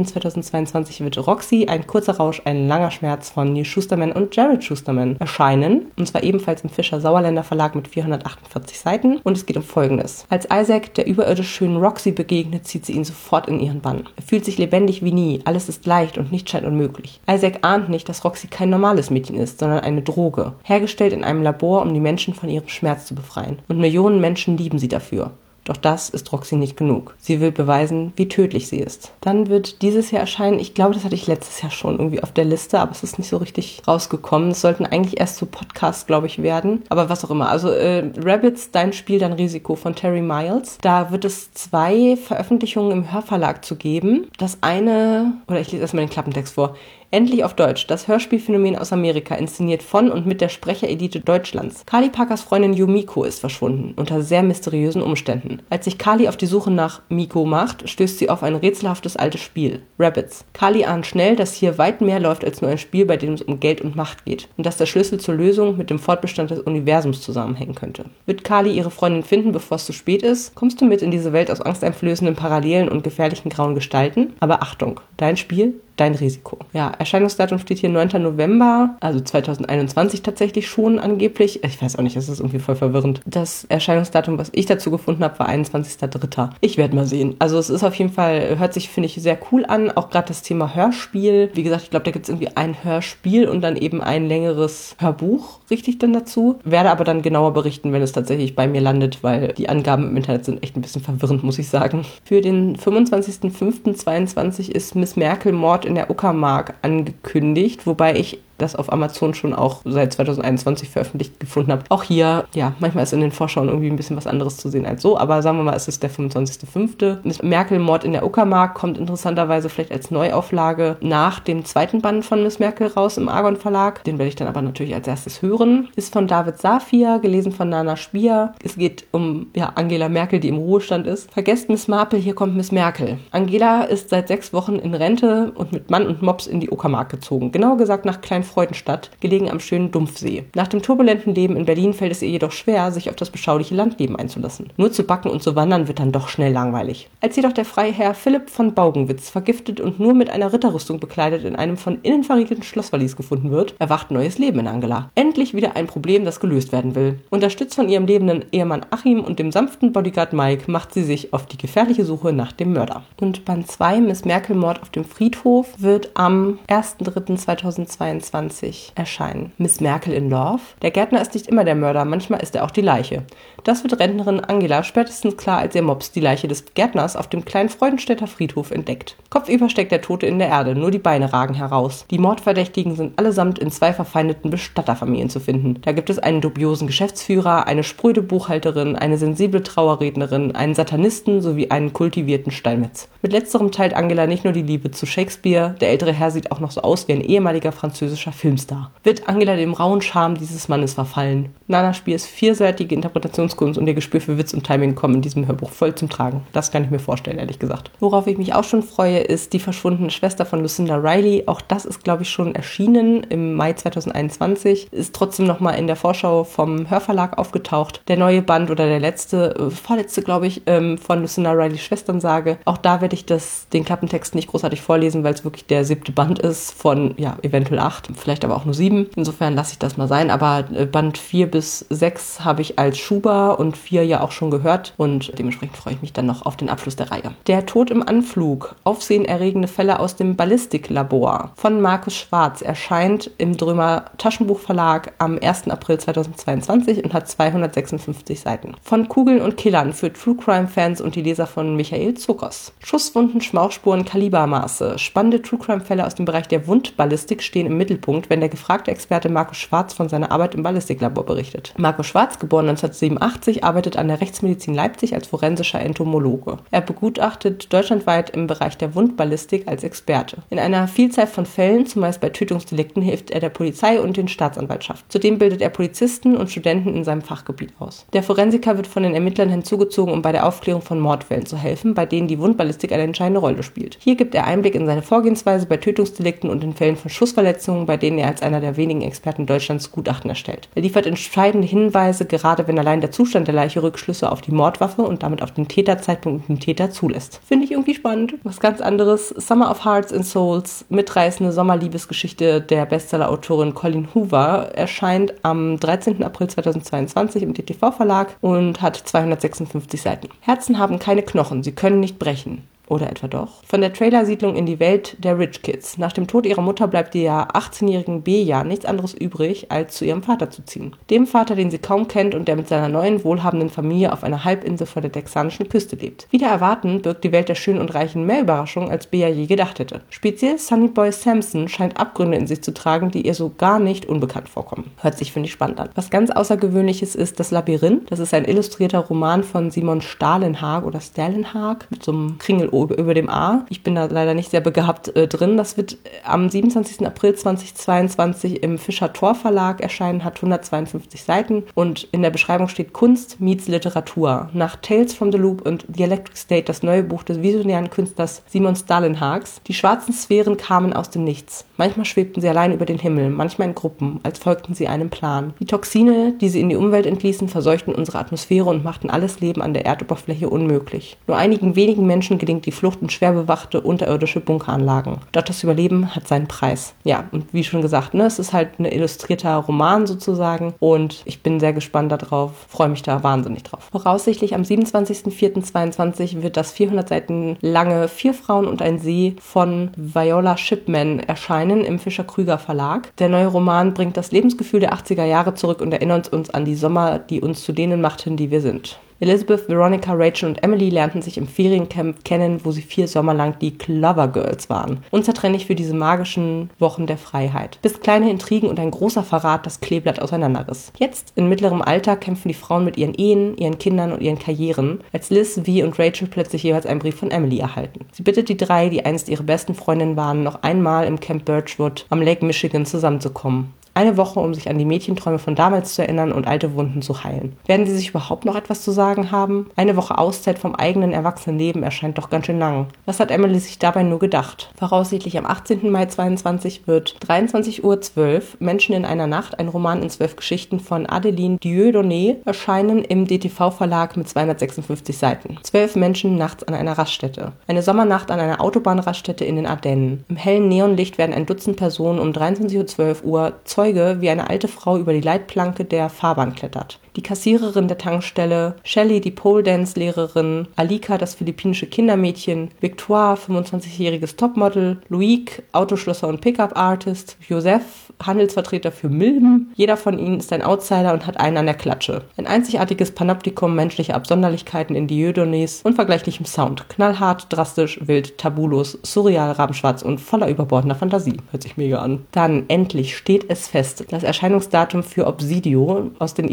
23.02.2022 wird Roxy, ein kurzer Rausch, ein langer Schmerz von Neil Schusterman und Jared Schusterman erscheinen, und zwar ebenfalls im Fischer Sauerländer Verlag mit 400 248 Seiten und es geht um Folgendes. Als Isaac der überirdisch schönen Roxy begegnet, zieht sie ihn sofort in ihren Bann. Er fühlt sich lebendig wie nie, alles ist leicht und nichts scheint unmöglich. Isaac ahnt nicht, dass Roxy kein normales Mädchen ist, sondern eine Droge, hergestellt in einem Labor, um die Menschen von ihrem Schmerz zu befreien. Und Millionen Menschen lieben sie dafür. Doch das ist Roxy nicht genug. Sie will beweisen, wie tödlich sie ist. Dann wird dieses Jahr erscheinen, ich glaube, das hatte ich letztes Jahr schon irgendwie auf der Liste, aber es ist nicht so richtig rausgekommen. Es sollten eigentlich erst so Podcasts, glaube ich, werden. Aber was auch immer. Also äh, Rabbits, dein Spiel, dein Risiko von Terry Miles. Da wird es zwei Veröffentlichungen im Hörverlag zu geben. Das eine, oder ich lese erstmal den Klappentext vor. Endlich auf Deutsch. Das Hörspielphänomen aus Amerika, inszeniert von und mit der Sprecherelite Deutschlands. Kali Parkers Freundin Yumiko ist verschwunden, unter sehr mysteriösen Umständen. Als sich Kali auf die Suche nach Miko macht, stößt sie auf ein rätselhaftes altes Spiel, Rabbits. Kali ahnt schnell, dass hier weit mehr läuft als nur ein Spiel, bei dem es um Geld und Macht geht und dass der Schlüssel zur Lösung mit dem Fortbestand des Universums zusammenhängen könnte. Wird Kali ihre Freundin finden, bevor es zu spät ist? Kommst du mit in diese Welt aus angsteinflößenden Parallelen und gefährlichen grauen Gestalten? Aber Achtung, dein Spiel dein Risiko. Ja, Erscheinungsdatum steht hier 9. November, also 2021 tatsächlich schon angeblich. Ich weiß auch nicht, das ist irgendwie voll verwirrend. Das Erscheinungsdatum, was ich dazu gefunden habe, war 21.03. Ich werde mal sehen. Also es ist auf jeden Fall, hört sich, finde ich, sehr cool an. Auch gerade das Thema Hörspiel. Wie gesagt, ich glaube, da gibt es irgendwie ein Hörspiel und dann eben ein längeres Hörbuch, richtig dann dazu. Werde aber dann genauer berichten, wenn es tatsächlich bei mir landet, weil die Angaben im Internet sind echt ein bisschen verwirrend, muss ich sagen. Für den 25.05.22 ist Miss Merkel Mord in der Uckermark angekündigt, wobei ich das auf Amazon schon auch seit 2021 veröffentlicht gefunden habe. Auch hier, ja, manchmal ist in den Vorschauen irgendwie ein bisschen was anderes zu sehen als so, aber sagen wir mal, es ist der 25.05. Merkel Mord in der Uckermark kommt interessanterweise vielleicht als Neuauflage nach dem zweiten Band von Miss Merkel raus im Argon Verlag. Den werde ich dann aber natürlich als erstes hören. Ist von David Safir, gelesen von Nana Spier. Es geht um ja, Angela Merkel, die im Ruhestand ist. Vergesst Miss Marple, hier kommt Miss Merkel. Angela ist seit sechs Wochen in Rente und mit Mann und Mops in die Uckermark gezogen. Genauer gesagt nach Klein Freudenstadt, gelegen am schönen Dumpfsee. Nach dem turbulenten Leben in Berlin fällt es ihr jedoch schwer, sich auf das beschauliche Landleben einzulassen. Nur zu backen und zu wandern wird dann doch schnell langweilig. Als jedoch der Freiherr Philipp von Baugenwitz vergiftet und nur mit einer Ritterrüstung bekleidet in einem von innen verriegelten Schlossverlies gefunden wird, erwacht neues Leben in Angela. Endlich wieder ein Problem, das gelöst werden will. Unterstützt von ihrem lebenden Ehemann Achim und dem sanften Bodyguard Mike macht sie sich auf die gefährliche Suche nach dem Mörder. Und Band 2 Miss Merkel Mord auf dem Friedhof wird am 1.3.2022 2020 erscheinen. Miss Merkel in Love. Der Gärtner ist nicht immer der Mörder, manchmal ist er auch die Leiche. Das wird Rentnerin Angela spätestens klar, als ihr Mops die Leiche des Gärtners auf dem kleinen Freudenstädter Friedhof entdeckt. Kopfüber steckt der Tote in der Erde, nur die Beine ragen heraus. Die Mordverdächtigen sind allesamt in zwei verfeindeten Bestatterfamilien zu finden. Da gibt es einen dubiosen Geschäftsführer, eine spröde Buchhalterin, eine sensible Trauerrednerin, einen Satanisten sowie einen kultivierten Steinmetz. Mit letzterem teilt Angela nicht nur die Liebe zu Shakespeare, der ältere Herr sieht auch noch so aus wie ein ehemaliger französischer französischer Filmstar. Wird Angela dem rauen Charme dieses Mannes verfallen? Nana Spiers vielseitige Interpretationskunst und ihr Gespür für Witz und Timing kommen in diesem Hörbuch voll zum Tragen. Das kann ich mir vorstellen, ehrlich gesagt. Worauf ich mich auch schon freue, ist die verschwundene Schwester von Lucinda Riley. Auch das ist, glaube ich, schon erschienen im Mai 2021. Ist trotzdem nochmal in der Vorschau vom Hörverlag aufgetaucht. Der neue Band oder der letzte, äh, vorletzte, glaube ich, ähm, von Lucinda Rileys Schwesternsage. Auch da werde ich das, den Klappentext nicht großartig vorlesen, weil es wirklich der siebte Band ist von, ja, eventuell acht, vielleicht aber auch nur sieben. Insofern lasse ich das mal sein. Aber äh, Band vier bis sechs habe ich als Schuber und vier ja auch schon gehört und dementsprechend freue ich mich dann noch auf den Abschluss der Reihe. Der Tod im Anflug. Aufsehenerregende Fälle aus dem Ballistiklabor von Markus Schwarz erscheint im Drömer Taschenbuchverlag am 1. April 2022 und hat 256 Seiten. Von Kugeln und Killern für True Crime Fans und die Leser von Michael Zuckers. Schusswunden, Schmauchspuren, Kalibermaße. Spannende True Crime Fälle aus dem Bereich der Wundballistik stehen im Mittelpunkt, wenn der gefragte Experte Markus Schwarz von seiner Arbeit im Ballistiklabor berichtet. Markus Schwarz, geboren 1987, arbeitet an der Rechtsmedizin Leipzig als forensischer Entomologe. Er begutachtet deutschlandweit im Bereich der Wundballistik als Experte. In einer Vielzahl von Fällen, zumeist bei Tötungsdelikten, hilft er der Polizei und den Staatsanwaltschaften. Zudem bildet er Polizisten und Studenten in seinem Fachgebiet aus. Der Forensiker wird von den Ermittlern hinzugezogen, um bei der Aufklärung von Mordfällen zu helfen, bei denen die Wundballistik eine entscheidende Rolle spielt. Hier gibt er Einblick in seine Vorgehensweise bei Tötungsdelikten und in Fällen von Schussverletzungen, bei denen er als einer der wenigen Experten Deutschlands Gutachten erstellt. Er liefert entscheidende Hinweise, gerade wenn allein der Zustand der Leiche Rückschlüsse auf die Mordwaffe und damit auf den Täterzeitpunkt und den Täter zulässt. Finde ich irgendwie spannend. Was ganz anderes. Summer of Hearts and Souls, mitreißende Sommerliebesgeschichte der Bestsellerautorin Colin Hoover, erscheint am 13. April 2022 im DTV-Verlag und hat 256 Seiten. Herzen haben keine Knochen, sie können nicht brechen. Oder etwa doch? Von der Trailersiedlung in die Welt der Rich Kids. Nach dem Tod ihrer Mutter bleibt der 18-jährigen Beja nichts anderes übrig, als zu ihrem Vater zu ziehen. Dem Vater, den sie kaum kennt und der mit seiner neuen, wohlhabenden Familie auf einer Halbinsel vor der texanischen Küste lebt. Wieder erwarten birgt die Welt der Schönen und Reichen mehr Überraschungen, als Beja je gedacht hätte. Speziell Sunny Boy Samson scheint Abgründe in sich zu tragen, die ihr so gar nicht unbekannt vorkommen. Hört sich, finde ich, spannend an. Was ganz Außergewöhnliches ist Das Labyrinth. Das ist ein illustrierter Roman von Simon Stalenhag oder Stalenhag mit so einem Kringel über dem A. Ich bin da leider nicht sehr begabt äh, drin. Das wird am 27. April 2022 im Fischer Tor Verlag erscheinen, hat 152 Seiten und in der Beschreibung steht Kunst meets Literatur. Nach Tales from the Loop und The Electric State, das neue Buch des visionären Künstlers Simon Stalenhags. Die schwarzen Sphären kamen aus dem Nichts. Manchmal schwebten sie allein über den Himmel, manchmal in Gruppen, als folgten sie einem Plan. Die Toxine, die sie in die Umwelt entließen, verseuchten unsere Atmosphäre und machten alles Leben an der Erdoberfläche unmöglich. Nur einigen wenigen Menschen gelingt die Flucht in schwer bewachte unterirdische Bunkeranlagen. Doch das Überleben hat seinen Preis. Ja, und wie schon gesagt, ne, es ist halt ein illustrierter Roman sozusagen und ich bin sehr gespannt darauf, freue mich da wahnsinnig drauf. Voraussichtlich am 27.04.22 wird das 400 Seiten lange Vier Frauen und ein See von Viola Shipman erscheinen im Fischer-Krüger Verlag. Der neue Roman bringt das Lebensgefühl der 80er Jahre zurück und erinnert uns an die Sommer, die uns zu denen machten, die wir sind. Elizabeth, Veronica, Rachel und Emily lernten sich im Feriencamp kennen, wo sie vier Sommer lang die Clover Girls waren. Unzertrennlich für diese magischen Wochen der Freiheit. Bis kleine Intrigen und ein großer Verrat das Kleeblatt auseinanderriss. Jetzt, in mittlerem Alter, kämpfen die Frauen mit ihren Ehen, ihren Kindern und ihren Karrieren, als Liz, Vi und Rachel plötzlich jeweils einen Brief von Emily erhalten. Sie bittet die drei, die einst ihre besten Freundinnen waren, noch einmal im Camp Birchwood am Lake Michigan zusammenzukommen. Eine Woche, um sich an die Mädchenträume von damals zu erinnern und alte Wunden zu heilen. Werden sie sich überhaupt noch etwas zu sagen haben? Eine Woche Auszeit vom eigenen Erwachsenenleben erscheint doch ganz schön lang. Was hat Emily sich dabei nur gedacht? Voraussichtlich am 18. Mai 22 wird 23.12 Uhr Menschen in einer Nacht, ein Roman in zwölf Geschichten von Adeline Dieudonné erscheinen im DTV-Verlag mit 256 Seiten. Zwölf Menschen nachts an einer Raststätte. Eine Sommernacht an einer Autobahnraststätte in den Ardennen. Im hellen Neonlicht werden ein Dutzend Personen um 23.12 Uhr Zeuge, wie eine alte Frau über die Leitplanke der Fahrbahn klettert die Kassiererin der Tankstelle, Shelley, die Pole Dance Lehrerin, Alika, das philippinische Kindermädchen, Victoire, 25-jähriges Topmodel, Luik, Autoschlosser und Pickup Artist, Joseph, Handelsvertreter für Milben. Jeder von ihnen ist ein Outsider und hat einen an der Klatsche. Ein einzigartiges Panoptikum menschlicher Absonderlichkeiten in Dieudonnées unvergleichlichem Sound. Knallhart, drastisch, wild, tabulos, surreal, rabenschwarz und voller überbordender Fantasie. Hört sich mega an. Dann endlich steht es fest. Das Erscheinungsdatum für Obsidio aus den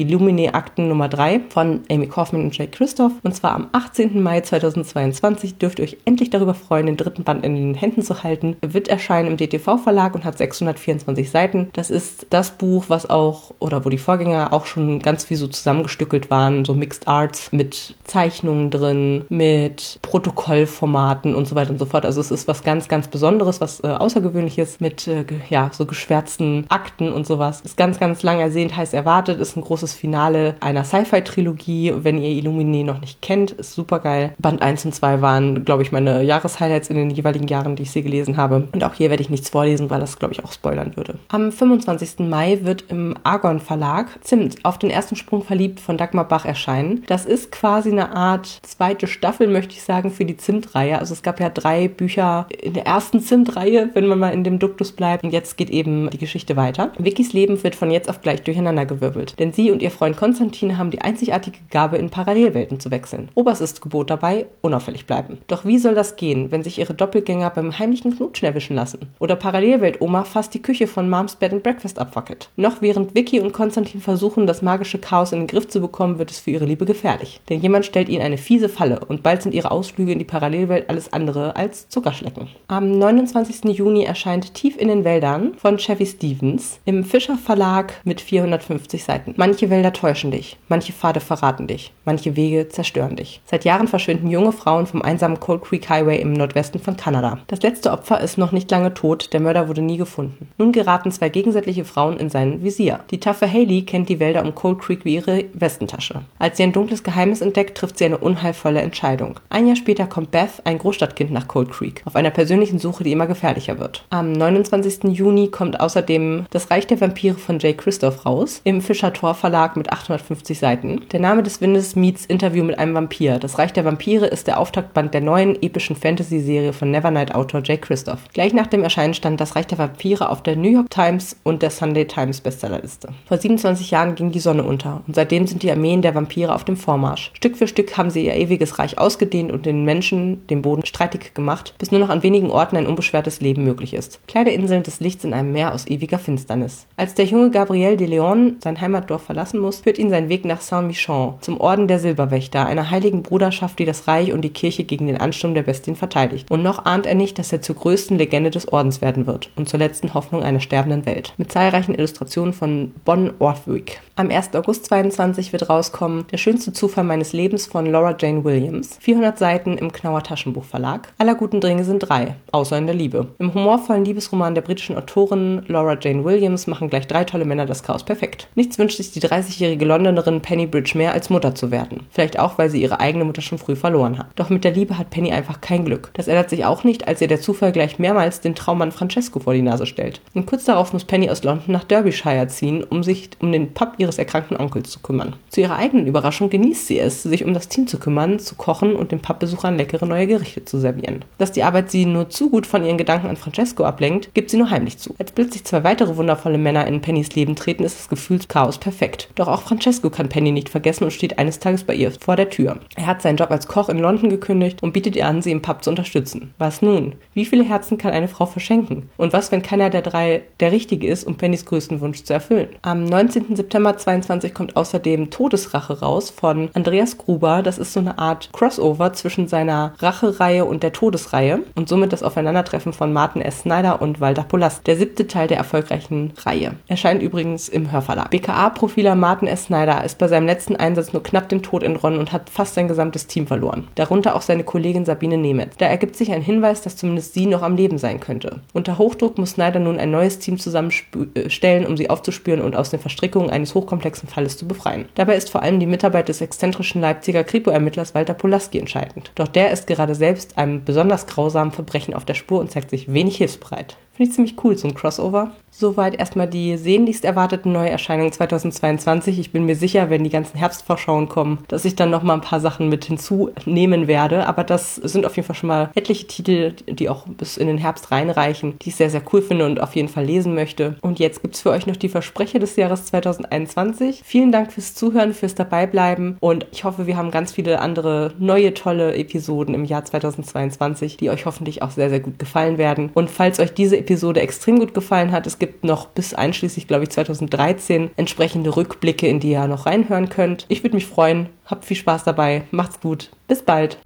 Akten Nummer 3 von Amy Kaufman und Jake Christoph. Und zwar am 18. Mai 2022 dürft ihr euch endlich darüber freuen, den dritten Band in den Händen zu halten. Er wird erscheinen im DTV-Verlag und hat 624 Seiten. Das ist das Buch, was auch, oder wo die Vorgänger auch schon ganz viel so zusammengestückelt waren, so Mixed Arts mit Zeichnungen drin, mit Protokollformaten und so weiter und so fort. Also es ist was ganz, ganz Besonderes, was äh, Außergewöhnliches mit, äh, ja, so geschwärzten Akten und sowas. Ist ganz, ganz lang ersehnt, heißt erwartet, ist ein großes Finale einer Sci-Fi-Trilogie. Wenn ihr Illumini noch nicht kennt, ist super geil. Band 1 und 2 waren, glaube ich, meine Jahreshighlights in den jeweiligen Jahren, die ich sie gelesen habe. Und auch hier werde ich nichts vorlesen, weil das, glaube ich, auch spoilern würde. Am 25. Mai wird im Argon Verlag Zimt auf den ersten Sprung verliebt von Dagmar Bach erscheinen. Das ist quasi eine Art zweite Staffel, möchte ich sagen, für die Zimt-Reihe. Also es gab ja drei Bücher in der ersten Zimt-Reihe, wenn man mal in dem Duktus bleibt. Und jetzt geht eben die Geschichte weiter. Vickys Leben wird von jetzt auf gleich durcheinandergewirbelt. Denn sie und ihr Freund Konstantin haben die einzigartige Gabe, in Parallelwelten zu wechseln. Oberstes Gebot dabei, unauffällig bleiben. Doch wie soll das gehen, wenn sich ihre Doppelgänger beim heimlichen Knutschen erwischen lassen? Oder Parallelwelt-Oma fast die Küche von Moms Bed and Breakfast abwackelt? Noch während Vicky und Konstantin versuchen, das magische Chaos in den Griff zu bekommen, wird es für ihre Liebe gefährlich. Denn jemand stellt ihnen eine fiese Falle und bald sind ihre Ausflüge in die Parallelwelt alles andere als Zuckerschlecken. Am 29. Juni erscheint Tief in den Wäldern von Chevy Stevens im Fischer Verlag mit 450 Seiten. Manche Wälder täuschen dich, manche Pfade verraten dich, manche Wege zerstören dich. Seit Jahren verschwinden junge Frauen vom einsamen Cold Creek Highway im Nordwesten von Kanada. Das letzte Opfer ist noch nicht lange tot, der Mörder wurde nie gefunden. Nun geraten zwei gegensätzliche Frauen in sein Visier. Die taffe Haley kennt die Wälder um Cold Creek wie ihre Westentasche. Als sie ein dunkles Geheimnis entdeckt, trifft sie eine unheilvolle Entscheidung. Ein Jahr später kommt Beth, ein Großstadtkind, nach Cold Creek, auf einer persönlichen Suche, die immer gefährlicher wird. Am 29. Juni kommt außerdem Das Reich der Vampire von Jay Christoph raus, im Fischer Tor Verlag mit 850 Seiten. Der Name des Windes meets Interview mit einem Vampir. Das Reich der Vampire ist der Auftaktband der neuen epischen Fantasy-Serie von Nevernight-Autor Jay Christoph. Gleich nach dem Erscheinen stand Das Reich der Vampire auf der New York Times und der Sunday Times Bestsellerliste. Vor 27 Jahren ging die Sonne unter und seitdem sind die Armeen der Vampire auf dem Vormarsch. Stück für Stück haben sie ihr ewiges Reich ausgedehnt und den Menschen den Boden streitig gemacht, bis nur noch an wenigen Orten ein unbeschwertes Leben möglich ist. Kleine Inseln des Lichts in einem Meer aus ewiger Finsternis. Als der junge Gabriel de Leon sein Heimatdorf verlassen muss, führt ihn sein Weg nach Saint-Michon, zum Orden der Silberwächter, einer heiligen Bruderschaft, die das Reich und die Kirche gegen den Ansturm der Bestien verteidigt. Und noch ahnt er nicht, dass er zur größten Legende des Ordens werden wird und zur letzten Hoffnung einer sterbenden Welt. Mit zahlreichen Illustrationen von Bon Orthwick. Am 1. August 22 wird rauskommen Der schönste Zufall meines Lebens von Laura Jane Williams. 400 Seiten im Knauer Taschenbuchverlag. Aller guten Dinge sind drei, außer in der Liebe. Im humorvollen Liebesroman der britischen Autorin Laura Jane Williams machen gleich drei tolle Männer das Chaos perfekt. Nichts wünscht sich die 30-jährige Londonerin Penny Bridge mehr, als Mutter zu werden. Vielleicht auch, weil sie ihre eigene Mutter schon früh verloren hat. Doch mit der Liebe hat Penny einfach kein Glück. Das ändert sich auch nicht, als ihr der Zufall gleich mehrmals den Traummann Francesco vor die Nase stellt. Und kurz darauf muss Penny aus London nach Derbyshire ziehen, um sich um den Pub ihres erkrankten Onkels zu kümmern. Zu ihrer eigenen Überraschung genießt sie es, sich um das Team zu kümmern, zu kochen und den Pubbesuchern leckere neue Gerichte zu servieren. Dass die Arbeit sie nur zu gut von ihren Gedanken an Francesco ablenkt, gibt sie nur heimlich zu. Als plötzlich zwei weitere wundervolle Männer in Pennys Leben treten, ist das Gefühlschaos perfekt. Doch auch Francesco kann Penny nicht vergessen und steht eines Tages bei ihr vor der Tür. Er hat seinen Job als Koch in London gekündigt und bietet ihr an, sie im Pub zu unterstützen. Was nun? Wie viele Herzen kann eine Frau verschenken? Und was, wenn keiner der drei der richtige ist, um Pennys größten Wunsch zu erfüllen? Am 19. September 22 kommt außerdem Todesrache raus von Andreas Gruber. Das ist so eine Art Crossover zwischen seiner Rache-Reihe und der Todesreihe und somit das Aufeinandertreffen von Martin S. Snyder und Walter Polas. Der siebte Teil der erfolgreichen Reihe. Erscheint übrigens im Hörverlag. BKA-Profiler Martin S. Snyder ist bei seinem letzten Einsatz nur knapp dem Tod entronnen und hat fast sein gesamtes Team verloren. Darunter auch seine Kollegin Sabine Nemetz. Da ergibt sich ein Hinweis, dass zumindest sie noch am Leben sein könnte. Unter Hochdruck muss Snyder nun ein neues Team zusammenstellen, um sie aufzuspüren und aus den Verstrickungen eines hochkomplexen Falles zu befreien. Dabei ist vor allem die Mitarbeit des exzentrischen Leipziger Kripo-Ermittlers Walter Polaski entscheidend. Doch der ist gerade selbst einem besonders grausamen Verbrechen auf der Spur und zeigt sich wenig hilfsbereit. Finde ich ziemlich cool, so ein Crossover. Soweit erstmal die sehnlichst erwarteten Neuerscheinungen 2022. Ich bin mir sicher, wenn die ganzen Herbstvorschauen kommen, dass ich dann nochmal ein paar Sachen mit hinzunehmen werde. Aber das sind auf jeden Fall schon mal etliche Titel, die auch bis in den Herbst reinreichen, die ich sehr, sehr cool finde und auf jeden Fall lesen möchte. Und jetzt gibt's für euch noch die Versprecher des Jahres 2021. Vielen Dank fürs Zuhören, fürs Dabeibleiben und ich hoffe, wir haben ganz viele andere neue, tolle Episoden im Jahr 2022, die euch hoffentlich auch sehr, sehr gut gefallen werden. Und falls euch diese Episode extrem gut gefallen hat, es gibt gibt noch bis einschließlich, glaube ich, 2013 entsprechende Rückblicke, in die ihr noch reinhören könnt. Ich würde mich freuen. Habt viel Spaß dabei. Macht's gut. Bis bald.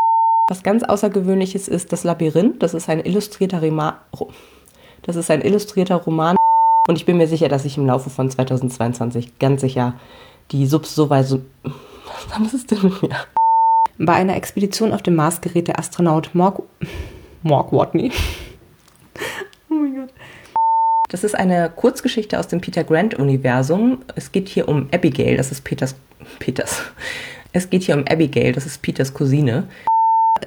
Was ganz Außergewöhnliches ist das Labyrinth. Das ist ein illustrierter Rema Das ist ein illustrierter Roman. Und ich bin mir sicher, dass ich im Laufe von 2022 ganz sicher die Subs so weit so. Was ist denn mit mir? Bei einer Expedition auf dem Mars gerät der Astronaut Morg. Morg Watney. Das ist eine Kurzgeschichte aus dem Peter Grant-Universum. Es geht hier um Abigail, das ist Peters. Peters. Es geht hier um Abigail, das ist Peters Cousine.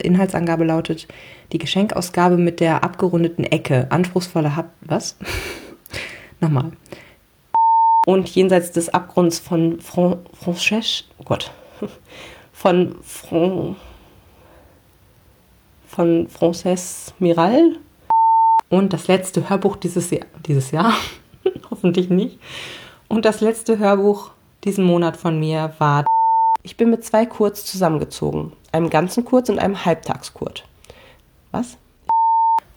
Inhaltsangabe lautet: Die Geschenkausgabe mit der abgerundeten Ecke. Anspruchsvolle Hab. Was? Nochmal. Und jenseits des Abgrunds von Fran Frances. Oh Gott. Von Fran von Frances Miral. Und das letzte Hörbuch dieses Jahr. Dieses Jahr? Hoffentlich nicht. Und das letzte Hörbuch diesen Monat von mir war Ich bin mit zwei Kurz zusammengezogen. Einem ganzen Kurz und einem Halbtagskurt. Was?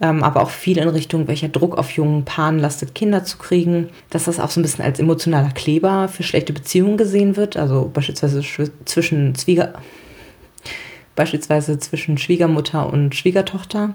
Ähm, aber auch viel in Richtung, welcher Druck auf jungen Paaren lastet, Kinder zu kriegen. Dass das auch so ein bisschen als emotionaler Kleber für schlechte Beziehungen gesehen wird. Also beispielsweise zwischen Zwieger beispielsweise zwischen Schwiegermutter und Schwiegertochter.